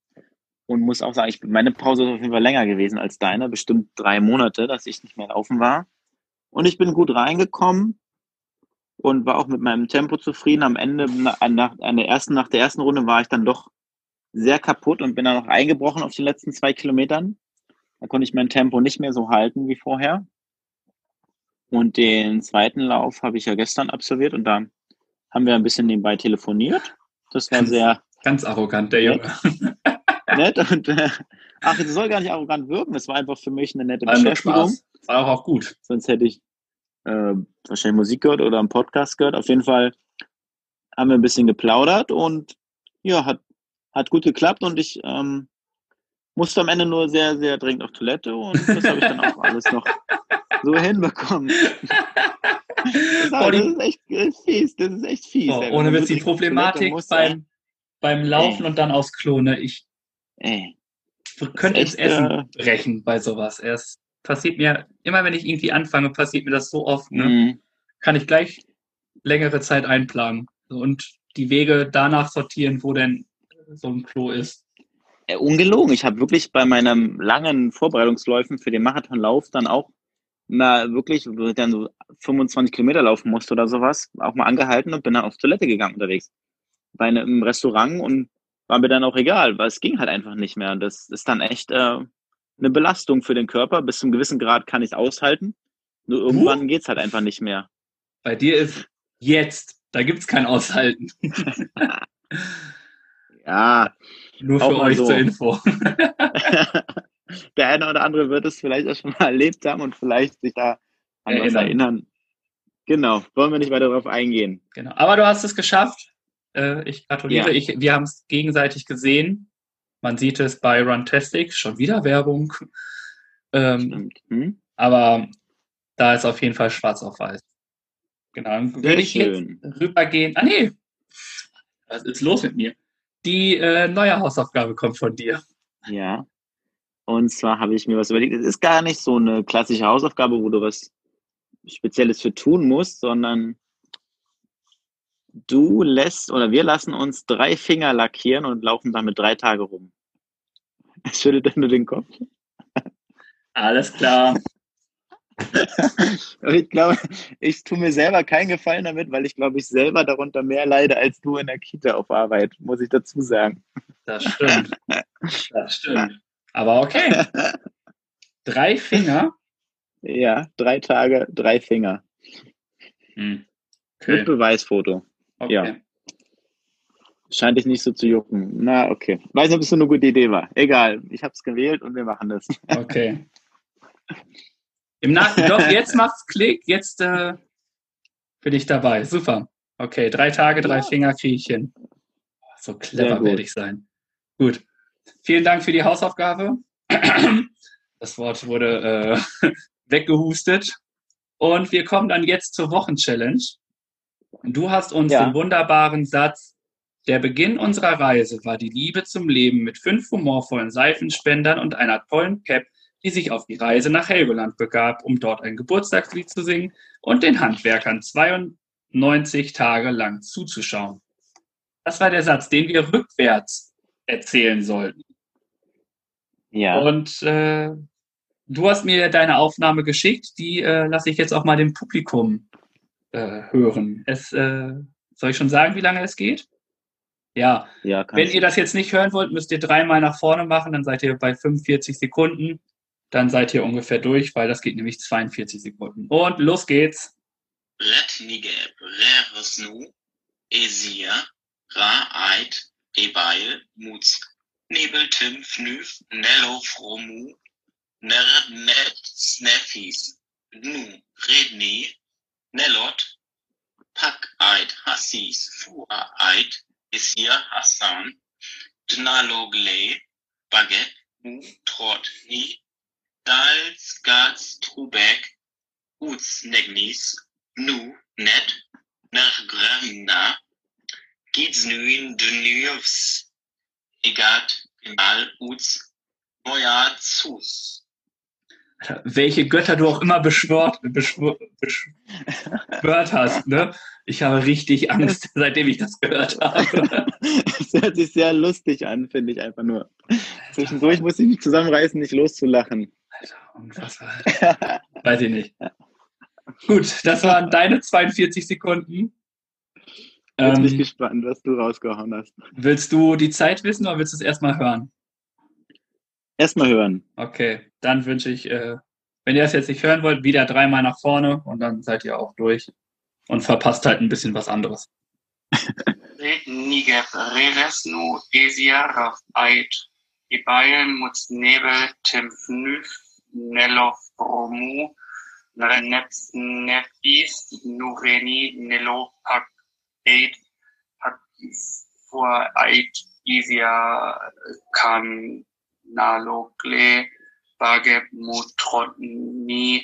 Speaker 1: und muss auch sagen, ich, meine Pause ist auf jeden Fall länger gewesen als deine, bestimmt drei Monate, dass ich nicht mehr laufen war. Und ich bin gut reingekommen und war auch mit meinem Tempo zufrieden. Am Ende, na- nach, der ersten, nach der ersten Runde war ich dann doch sehr kaputt und bin dann noch eingebrochen auf den letzten zwei Kilometern. Da konnte ich mein Tempo nicht mehr so halten wie vorher. Und den zweiten Lauf habe ich ja gestern absolviert und da haben wir ein bisschen nebenbei telefoniert. Das war sehr
Speaker 2: Ganz arrogant, der Junge.
Speaker 1: nett und äh, ach, das soll gar nicht arrogant wirken. Das war einfach für mich eine nette
Speaker 2: nur
Speaker 1: Beschäftigung.
Speaker 2: War auch, auch gut.
Speaker 1: Sonst hätte ich äh, wahrscheinlich Musik gehört oder einen Podcast gehört. Auf jeden Fall haben wir ein bisschen geplaudert und ja, hat, hat gut geklappt und ich ähm, musste am Ende nur sehr, sehr dringend auf Toilette und das habe ich dann auch alles noch so hinbekommen. Das,
Speaker 2: Boah,
Speaker 1: das ist echt äh, fies, das ist echt fies. Wenn
Speaker 2: ohne Witz, die Problematik
Speaker 1: muss,
Speaker 2: beim, beim Laufen
Speaker 1: Ey.
Speaker 2: und dann aufs Klo, ne? Ich
Speaker 1: Ey,
Speaker 2: könnte ins Essen
Speaker 1: äh,
Speaker 2: brechen bei sowas. Es passiert mir, immer wenn ich irgendwie anfange, passiert mir das so oft, ne?
Speaker 1: mh.
Speaker 2: Kann ich gleich längere Zeit einplanen und die Wege danach sortieren, wo denn so ein Klo ist.
Speaker 1: Äh, ungelogen. Ich habe wirklich bei meinen langen Vorbereitungsläufen für den Marathonlauf dann auch mal wirklich, wo ich dann so 25 Kilometer laufen musste oder sowas, auch mal angehalten und bin dann auf Toilette gegangen unterwegs. Bei einem Restaurant und war mir dann auch egal, weil es ging halt einfach nicht mehr. Und das ist dann echt äh, eine Belastung für den Körper. Bis zum gewissen Grad kann ich es aushalten. Nur irgendwann geht's halt einfach nicht mehr.
Speaker 2: Bei dir ist jetzt Da gibt es kein Aushalten.
Speaker 1: Ja,
Speaker 2: Nur für euch
Speaker 1: so.
Speaker 2: zur Info.
Speaker 1: der eine oder andere wird es vielleicht auch schon mal erlebt haben und vielleicht sich da an was
Speaker 2: Erinnern.
Speaker 1: erinnern. Genau, wollen wir nicht weiter darauf eingehen.
Speaker 2: Genau. Aber du hast es geschafft. Äh, ich gratuliere.
Speaker 1: Ja.
Speaker 2: Ich, wir haben es gegenseitig gesehen. Man sieht es bei Runtastic. Schon wieder Werbung. Ähm.
Speaker 1: Hm?
Speaker 2: aber da ist auf jeden Fall schwarz auf weiß. Genau. Dann würde ich jetzt
Speaker 1: schön.
Speaker 2: rübergehen. Ah, nee. Was ist los mit mir? Die äh, neue Hausaufgabe kommt von dir.
Speaker 1: Ja. Und zwar habe ich mir was überlegt. Es ist gar nicht so eine klassische Hausaufgabe, wo du was Spezielles für tun musst, sondern du lässt oder wir lassen uns drei Finger lackieren und laufen damit drei Tage rum. Es schüttelt dann nur den Kopf.
Speaker 2: Alles klar.
Speaker 1: Ich glaube, ich tue mir selber keinen Gefallen damit, weil ich glaube, ich selber darunter mehr leide als du in der Kita auf Arbeit, muss ich dazu sagen.
Speaker 2: Das stimmt. Das stimmt. Aber okay. Drei Finger.
Speaker 1: Ja, drei Tage, drei Finger.
Speaker 2: Hm.
Speaker 1: Mit
Speaker 2: Okay.
Speaker 1: Beweisfoto.
Speaker 2: okay.
Speaker 1: ja. Scheint dich nicht so zu jucken. Na, okay. Weiß nicht, ob es so eine gute Idee war. Egal, ich habe es gewählt und wir machen das.
Speaker 2: Okay. Im Nach Doch, jetzt macht's Klick. Jetzt äh, bin ich dabei. Super. Okay, drei Tage, drei
Speaker 1: Ja.
Speaker 2: Finger kriege ich hin. So clever werde ich sein. Gut. Vielen Dank für die Hausaufgabe. Das Wort wurde äh, weggehustet. Und wir kommen dann jetzt zur Wochenchallenge. Du hast uns
Speaker 1: Ja.
Speaker 2: den wunderbaren Satz, der Beginn unserer Reise war die Liebe zum Leben mit fünf humorvollen Seifenspendern und einer tollen Cap, die sich auf die Reise nach Helgoland begab, um dort ein Geburtstagslied zu singen und den Handwerkern 92 Tage lang zuzuschauen. Das war der Satz, den wir rückwärts erzählen sollten.
Speaker 1: Ja.
Speaker 2: Und äh, du hast mir deine Aufnahme geschickt, die äh, lasse ich jetzt auch mal dem Publikum äh, hören. Es, äh, soll ich schon sagen, wie lange es geht? Ja,
Speaker 1: ja,
Speaker 2: wenn ihr das jetzt nicht hören wollt, müsst ihr dreimal nach vorne machen, dann seid ihr bei 45 Sekunden. Dann seid ihr ungefähr durch, weil das geht nämlich 42 Sekunden. Und los geht's.
Speaker 3: Ret nigeb, reresnu, esir, ra-eit, ebail, muts, nebel tim, fnüf, nello, fromu, nerd, net, sneffis, nu, redni, nellot, pak-eit, hassis, fua-eit, esir, hassan, dnalogle, baget, nu, trot, ni, dals, gats, trubek, uts, negnis, nu, net, nach Gramna, geht's nuin Dünüvs, egat, egal, uts, neuer Zus.
Speaker 2: Welche Götter du auch immer beschwört, beschwör, beschwört hast. Ne? Ich habe richtig Angst, seitdem ich das gehört habe.
Speaker 1: Es hört sich sehr lustig an, finde ich einfach nur. Zwischendurch muss ich mich zusammenreißen, nicht loszulachen.
Speaker 2: Alter, unfassbar. Weiß ich nicht. Gut, das waren deine 42 Sekunden.
Speaker 1: Jetzt bin ich
Speaker 2: Ähm,
Speaker 1: gespannt, was du rausgehauen hast.
Speaker 2: willst du die Zeit wissen oder willst du es erstmal hören?
Speaker 1: Erstmal hören.
Speaker 2: Okay, dann wünsche ich, äh, wenn ihr das jetzt nicht hören wollt, wieder dreimal nach vorne und dann seid ihr auch durch und verpasst halt ein bisschen was anderes.
Speaker 3: Nigeb, Reresnu, Esir, Eit, Ebail, Mutz, Nebel, Neps, Nefis, Nureni, Nello, Pak, Eid, Pakis, vor Eit, Isia, Kan, Nalogle, Bageb, Mutrotni,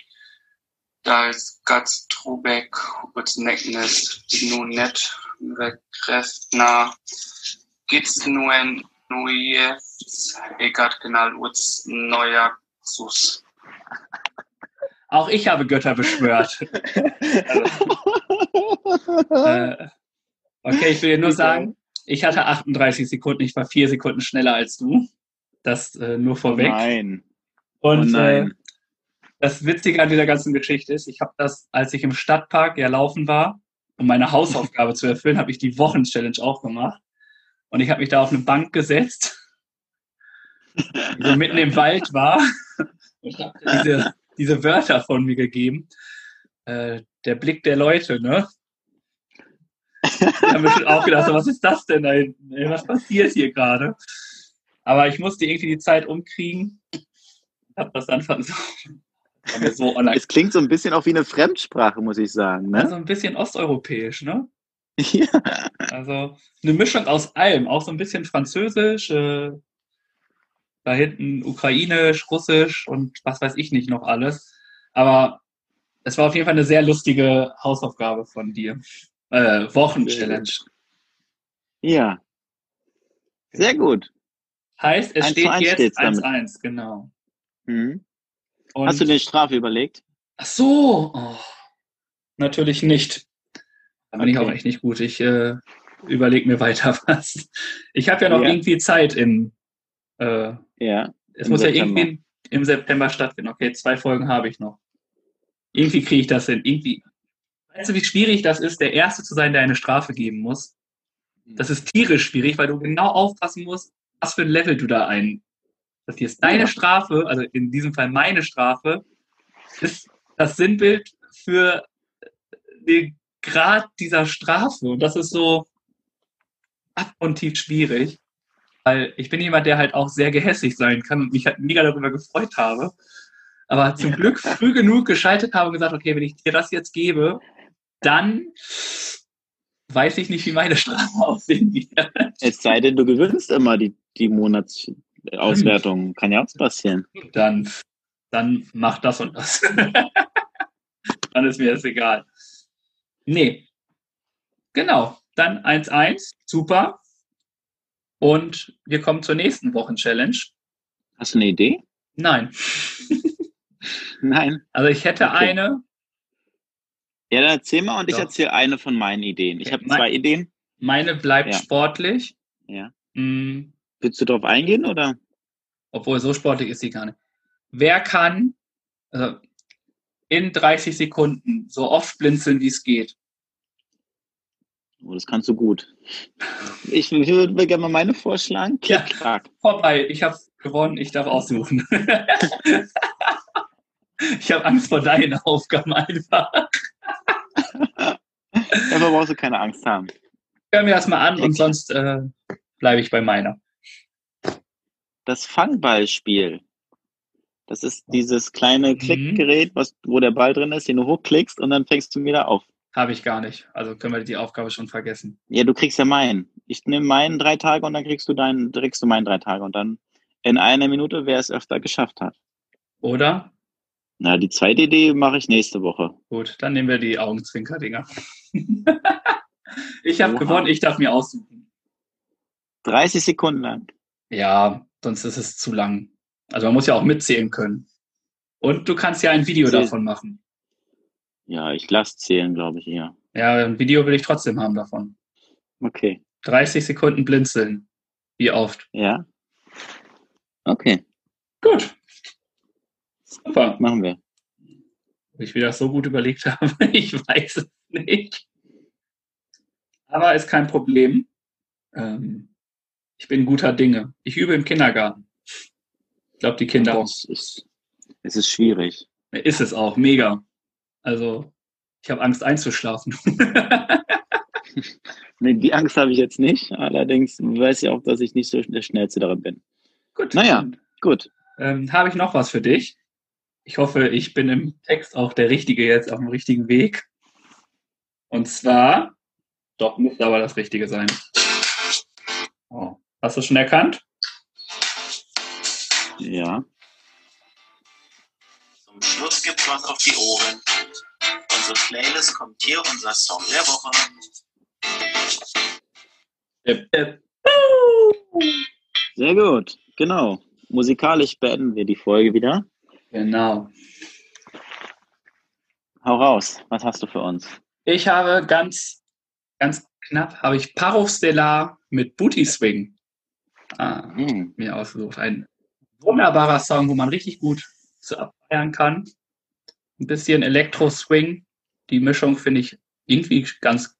Speaker 3: Dals, Gats, Trubek, Utsneknes, Nunet, Rekresna, Gits, Nuen, Nujevs, Egat, Genal, Uts, Neuer, Sus.
Speaker 2: Auch ich habe Götter beschwört. äh, okay, ich will dir nur sagen, ich hatte 38 Sekunden, ich war vier Sekunden schneller als du. Das äh, nur
Speaker 1: Oh
Speaker 2: vorweg.
Speaker 1: nein. Oh
Speaker 2: Und äh,
Speaker 1: nein.
Speaker 2: das Witzige an dieser ganzen Geschichte ist, ich habe das, als ich im Stadtpark ja laufen war, um meine Hausaufgabe zu erfüllen, habe ich die Wochenchallenge auch gemacht. Und ich habe mich da auf eine Bank gesetzt, so mitten im Wald war und habe diese, diese Wörter von mir gegeben. Äh, der Blick der Leute, ne? Die haben bestimmt auch gedacht, so, was ist das denn da hinten? ey? Was passiert hier gerade? Aber ich musste irgendwie die Zeit umkriegen. Hab das dann versucht. Mir so.
Speaker 1: Es klingt so ein bisschen auch wie eine Fremdsprache, muss ich sagen. Ne?
Speaker 2: Also ein bisschen osteuropäisch, ne?
Speaker 1: Ja.
Speaker 2: Also eine Mischung aus allem, auch so ein bisschen Französisch, äh, da hinten Ukrainisch, Russisch und was weiß ich nicht noch alles. Aber es war auf jeden Fall eine sehr lustige Hausaufgabe von dir. Äh, Wochenchallenge.
Speaker 1: ja. Sehr gut.
Speaker 2: Heißt, es
Speaker 1: 1 zu
Speaker 2: steht
Speaker 1: 1
Speaker 2: jetzt
Speaker 1: steht's damit.
Speaker 2: 1-1, genau.
Speaker 1: Mhm. Hast du dir Strafe überlegt?
Speaker 2: Ach so, oh, natürlich nicht. Da bin ich auch echt nicht gut. Ich äh, überlege mir weiter was. Ich habe ja noch
Speaker 1: Ja.
Speaker 2: irgendwie Zeit im äh,
Speaker 1: Ja.
Speaker 2: Es muss ja
Speaker 1: September.
Speaker 2: irgendwie im September stattfinden. Okay, zwei Folgen habe ich noch. Irgendwie kriege ich das hin. Irgendwie. Weißt du, wie schwierig das ist, der Erste zu sein, der eine Strafe geben muss? Das ist tierisch schwierig, weil du genau aufpassen musst, was für ein Level du da ein. Das hier ist deine
Speaker 1: Ja.
Speaker 2: Strafe, also in diesem Fall meine Strafe, ist das Sinnbild für den Grad dieser Strafe. Und das ist so abgrundtief schwierig, weil ich bin jemand, der halt auch sehr gehässig sein kann und mich halt mega darüber gefreut habe. Aber zum. Glück früh genug geschaltet habe und gesagt, okay, wenn ich dir das jetzt gebe, dann weiß ich nicht, wie meine Strafe aussehen wird.
Speaker 1: Es sei denn, du gewinnst immer die, die Monatsauswertung. Kann ja auch passieren.
Speaker 2: Dann, dann mach das und das. dann ist mir das egal. Nee. Genau. Dann 1-1. Super. Und wir kommen zur nächsten Wochen-Challenge.
Speaker 1: Hast du eine Idee?
Speaker 2: Nein.
Speaker 1: Nein.
Speaker 2: Also ich hätte
Speaker 1: Okay.
Speaker 2: eine.
Speaker 1: Ja, dann erzähl mal und ich
Speaker 2: Doch.
Speaker 1: erzähle eine von meinen Ideen. Ich
Speaker 2: Okay,
Speaker 1: habe zwei Ideen.
Speaker 2: Meine bleibt
Speaker 1: Ja.
Speaker 2: sportlich.
Speaker 1: Ja.
Speaker 2: Mm,
Speaker 1: Willst du darauf eingehen oder?
Speaker 2: obwohl so sportlich ist sie gar nicht. Wer kann also in 30 Sekunden so oft blinzeln, wie es geht?
Speaker 1: Oh, das kannst du gut. Ich würde gerne mal meine vorschlagen.
Speaker 2: Ja.
Speaker 1: Klick, klack.
Speaker 2: Vorbei, ich habe gewonnen, ich darf aussuchen. ich habe Angst vor deinen Aufgaben einfach.
Speaker 1: Dafür brauchst du keine Angst haben.
Speaker 2: Hör mir das mal an und sonst äh, bleibe ich bei meiner.
Speaker 1: Das Fangballspiel. Das ist dieses kleine
Speaker 2: Mhm.
Speaker 1: Klickgerät, was, wo der Ball drin ist, den du hochklickst und dann fängst du ihn wieder auf.
Speaker 2: Habe ich gar nicht. Also können wir die Aufgabe schon vergessen.
Speaker 1: Ja, du kriegst ja meinen. Ich nehme meinen drei Tage und dann kriegst du deinen, kriegst du meinen drei Tage und dann in einer Minute, wer es öfter geschafft hat.
Speaker 2: Oder?
Speaker 1: Na, die zweite Idee mache ich nächste Woche.
Speaker 2: Gut, dann nehmen wir die Augenzwinker-Dinger. ich habe gewonnen, ich darf mir aussuchen.
Speaker 1: 30 Sekunden lang.
Speaker 2: Ja, sonst ist es zu lang. Also man muss ja auch mitzählen können. Und du kannst ja ein Video
Speaker 1: Zähl-
Speaker 2: davon machen.
Speaker 1: Ja, ich lasse zählen, glaube ich, hier.
Speaker 2: Ja, ein Video will ich trotzdem haben davon.
Speaker 1: Okay.
Speaker 2: 30 Sekunden blinzeln. Wie oft?
Speaker 1: Ja. Okay,
Speaker 2: Gut. Super.
Speaker 1: machen wir.
Speaker 2: Ob ich mir das so gut überlegt habe, ich weiß es nicht. Aber ist kein Problem. Ähm, ich bin guter Dinge. Ich übe im Kindergarten. Ich glaube, die Kinder
Speaker 1: ist, es ist schwierig.
Speaker 2: Ist es auch, mega. Also, ich habe Angst einzuschlafen.
Speaker 1: Nee, die Angst habe ich jetzt nicht. Allerdings weiß ich auch, dass ich nicht so der Schnellste darin bin.
Speaker 2: Gut.
Speaker 1: Naja. Gut.
Speaker 2: Ähm, habe ich noch was für dich? Ich hoffe, ich bin im Text auch der Richtige jetzt auf dem richtigen Weg. Und zwar, doch, muss aber das Richtige sein. Oh. Hast du es schon erkannt?
Speaker 1: Ja.
Speaker 3: Zum Schluss gibt's was auf die Ohren. Unsere Playlist kommt hier unser Song der Woche.
Speaker 1: Sehr gut. Genau. Musikalisch beenden wir die Folge wieder.
Speaker 2: Genau.
Speaker 1: Hau raus. Was hast du für uns?
Speaker 2: Ich habe ganz, ganz knapp, habe ich Parov Stellar mit Booty Swing ah,
Speaker 1: Hm.
Speaker 2: mir ausgesucht. Ein wunderbarer Song, wo man richtig gut zu abfeiern kann. Ein bisschen Elektro-Swing. Die Mischung finde ich irgendwie ganz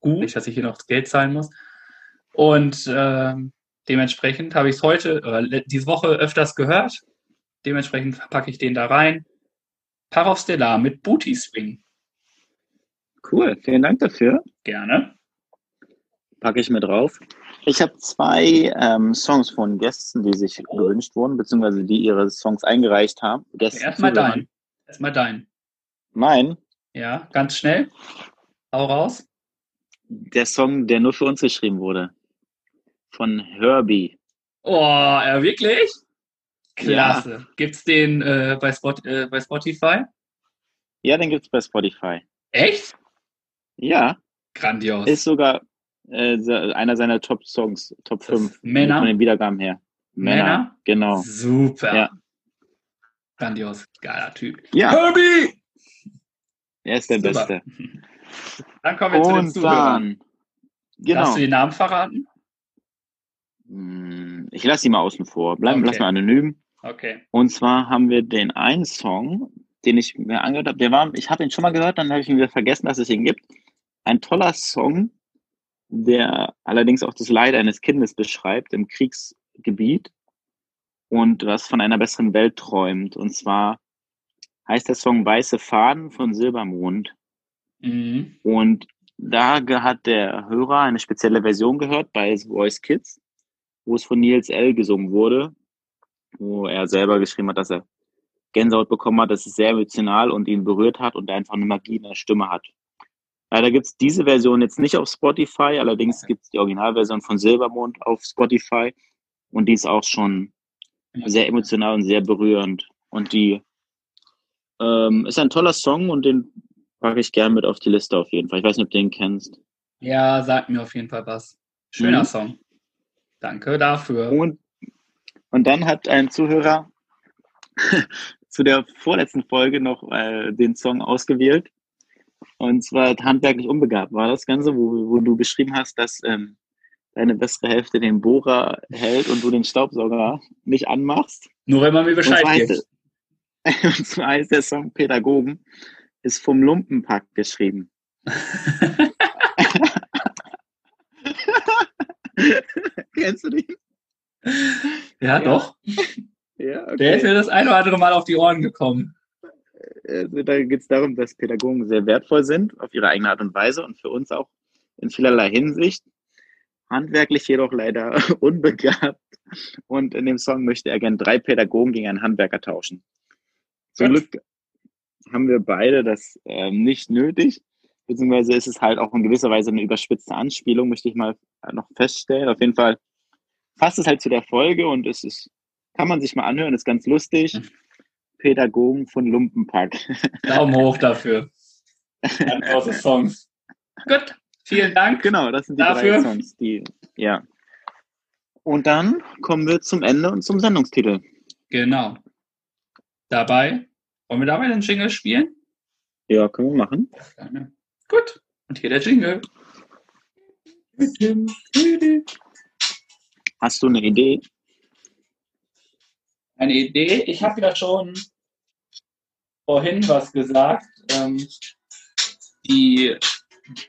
Speaker 2: gut, nicht, dass ich hier noch das Geld zahlen muss. Und ähm, dementsprechend habe ich es heute, oder le- diese Woche öfters gehört. Dementsprechend packe ich den da rein. Parov Stellar mit Booty Swing.
Speaker 1: Cool. Vielen Dank dafür.
Speaker 2: Gerne.
Speaker 1: Packe ich mit drauf. Ich habe zwei ähm, Songs von Gästen, die sich gewünscht wurden, beziehungsweise die ihre Songs eingereicht haben.
Speaker 2: Erstmal dein. Erstmal dein.
Speaker 1: Mein,
Speaker 2: Ja, ganz schnell. Hau raus.
Speaker 1: der Song, der nur für uns geschrieben wurde. Von Herbie.
Speaker 2: Oh, ja, wirklich? Klasse. Gibt's den äh, bei, Spot, äh, bei Spotify?
Speaker 1: Ja, den gibt's bei Spotify.
Speaker 2: Echt?
Speaker 1: Ja,
Speaker 2: Grandios.
Speaker 1: ist sogar äh, einer seiner Top-Songs, Top
Speaker 2: Das
Speaker 1: 5.
Speaker 2: Männer?
Speaker 1: Von den Wiedergaben her. Männer,
Speaker 2: Männer?
Speaker 1: genau.
Speaker 2: Super.
Speaker 1: Ja.
Speaker 2: Grandios. Geiler Typ.
Speaker 1: Ja,
Speaker 2: Herbie!
Speaker 1: er ist der
Speaker 2: Super.
Speaker 1: Beste.
Speaker 2: Dann kommen wir zu den
Speaker 1: Und
Speaker 2: Zuhörern.
Speaker 1: dann, genau.
Speaker 2: Darfst du den Namen verraten?
Speaker 1: Hm, Ich lasse ihn mal außen vor. Bleiben,
Speaker 2: Okay.
Speaker 1: lassen wir anonym.
Speaker 2: Okay.
Speaker 1: Und zwar haben wir den einen Song, den ich mir angehört habe. Der war, ich habe ihn schon mal gehört, dann habe ich ihn wieder vergessen, dass es ihn gibt. Ein toller Song, der allerdings auch das Leid eines Kindes beschreibt im Kriegsgebiet und was von einer besseren Welt träumt. Und zwar heißt der Song Weiße Faden von Silbermond.
Speaker 2: Mhm.
Speaker 1: Und da hat der Hörer eine spezielle Version gehört bei The Voice Kids, wo es von Nils L. gesungen wurde, wo er selber geschrieben hat, dass er Gänsehaut bekommen hat, dass es sehr emotional und ihn berührt hat und einfach eine Magie in der Stimme hat. Leider gibt's diese Version jetzt nicht auf Spotify, allerdings gibt's die Originalversion von Silbermond auf Spotify und die ist auch schon sehr emotional und sehr berührend. Und die ähm, ist ein toller Song und den packe ich gern mit auf die Liste auf jeden Fall. Ich weiß nicht, ob du den kennst.
Speaker 2: Ja, sagt mir auf jeden Fall was. Schöner
Speaker 1: Mhm.
Speaker 2: Song. Danke dafür.
Speaker 1: Und, und dann hat ein Zuhörer zu der vorletzten Folge noch äh, den Song ausgewählt. Und zwar handwerklich unbegabt war das Ganze, wo, wo du beschrieben hast, dass ähm, deine bessere Hälfte den Bohrer hält und du den Staubsauger nicht anmachst.
Speaker 2: Nur wenn man mir
Speaker 1: Und
Speaker 2: Bescheid
Speaker 1: heißt,
Speaker 2: gibt.
Speaker 1: und zwar heißt der Song Pädagogen, ist vom Lumpenpack geschrieben. Kennst du den?
Speaker 2: Ja, doch.
Speaker 1: Ja,
Speaker 2: Der ist mir das ein oder andere Mal auf die Ohren gekommen.
Speaker 1: Also da geht es darum, dass Pädagogen sehr wertvoll sind, auf ihre eigene Art und Weise und für uns auch in vielerlei Hinsicht. Handwerklich jedoch leider unbegabt. Und in dem Song möchte er gern drei Pädagogen gegen einen Handwerker tauschen. Zum. Glück haben wir beide das ähm, nicht nötig, beziehungsweise ist es halt auch in gewisser Weise eine überspitzte Anspielung, möchte ich mal noch feststellen. Auf jeden Fall passt es halt zu der Folge und es ist, kann man sich mal anhören, ist ganz lustig. Pädagogen von Lumpenpack.
Speaker 2: Daumen hoch dafür. Ganz große Songs. Gut, vielen Dank.
Speaker 1: Genau, das sind die
Speaker 2: Dafür?
Speaker 1: drei Songs, die, ja. Und dann kommen wir zum Ende und zum Sendungstitel.
Speaker 2: Genau. Dabei, wollen wir dabei den Jingle spielen?
Speaker 1: Ja, können wir machen.
Speaker 2: Gerne. Gut, und hier der Jingle.
Speaker 1: Hast du eine Idee?
Speaker 2: Eine Idee. Ich habe ja schon vorhin was gesagt. Ähm, die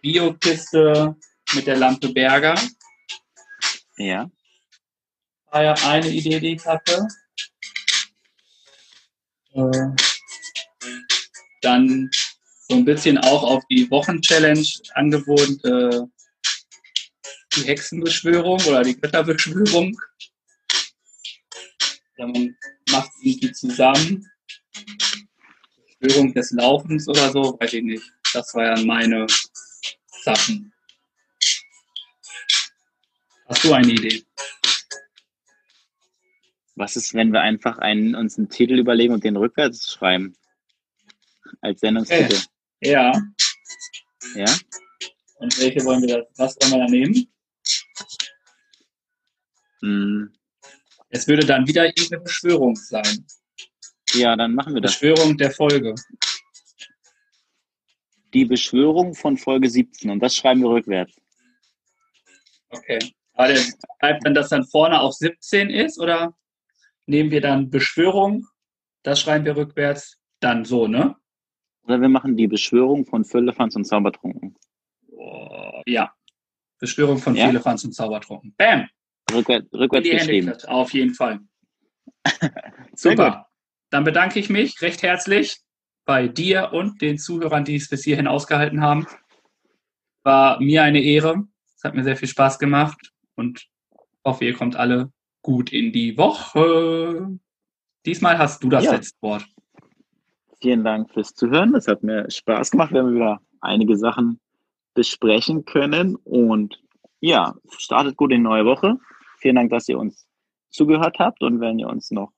Speaker 2: Biokiste mit der Lampe Berger
Speaker 1: Ja.
Speaker 2: war ja eine Idee, die ich hatte. Äh, dann so ein bisschen auch auf die Wochenchallenge angewohnt, äh, die Hexenbeschwörung oder die Götterbeschwörung. Ja, man macht irgendwie zusammen. Beschwörung des Laufens oder so, weiß ich nicht. Das waren meine Sachen. Hast du eine Idee?
Speaker 1: Was ist, wenn wir einfach einen, uns einen Titel überlegen und den rückwärts schreiben? Als Sendungstitel.
Speaker 2: Ja.
Speaker 1: Ja?
Speaker 2: Und welche wollen wir, was wollen wir da nehmen?
Speaker 1: Hm.
Speaker 2: Es würde dann wieder irgendeine Beschwörung sein.
Speaker 1: Ja, dann machen wir das.
Speaker 2: Beschwörung der Folge.
Speaker 1: Die Beschwörung von Folge 17 und das schreiben wir rückwärts.
Speaker 2: Okay. Aber der bleibt dann, dass dann vorne auch 17 ist oder nehmen wir dann Beschwörung, das schreiben wir rückwärts, dann so, ne?
Speaker 1: Oder wir machen die Beschwörung von Füllefanz und Zaubertrunken.
Speaker 2: Oh, ja. Beschwörung von
Speaker 1: Ja?
Speaker 2: Fehlefanz und Zaubertrunken. Bam!
Speaker 1: Rückwärts,
Speaker 2: In
Speaker 1: rückwärts geschrieben.
Speaker 2: Auf jeden Fall. Super. Dann bedanke ich mich recht herzlich bei dir und den Zuhörern, die es bis hierhin ausgehalten haben. War mir eine Ehre. Es hat mir sehr viel Spaß gemacht und hoffe, ihr kommt alle gut in die Woche. Diesmal hast du das
Speaker 1: Ja.
Speaker 2: letzte Wort.
Speaker 1: Vielen Dank fürs Zuhören. Es hat mir Spaß gemacht. Wir haben wieder einige Sachen besprechen können. Und ja, startet gut in die neue Woche. Vielen Dank, dass ihr uns zugehört habt. Und wenn ihr uns noch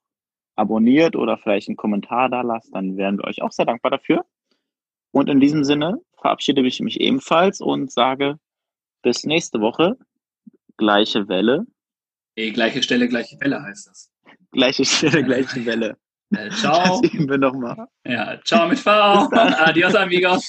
Speaker 1: abonniert oder vielleicht einen Kommentar da lasst, dann wären wir euch auch sehr dankbar dafür. Und in diesem Sinne verabschiede ich mich ebenfalls und sage bis nächste Woche. Gleiche Welle,
Speaker 2: Eh, gleiche Stelle, gleiche Welle heißt das.
Speaker 1: gleiche Stelle, gleiche Welle.
Speaker 2: Äh, ciao.
Speaker 1: Das üben wir nochmal.
Speaker 2: Ja, ciao mit V. Adios, amigos.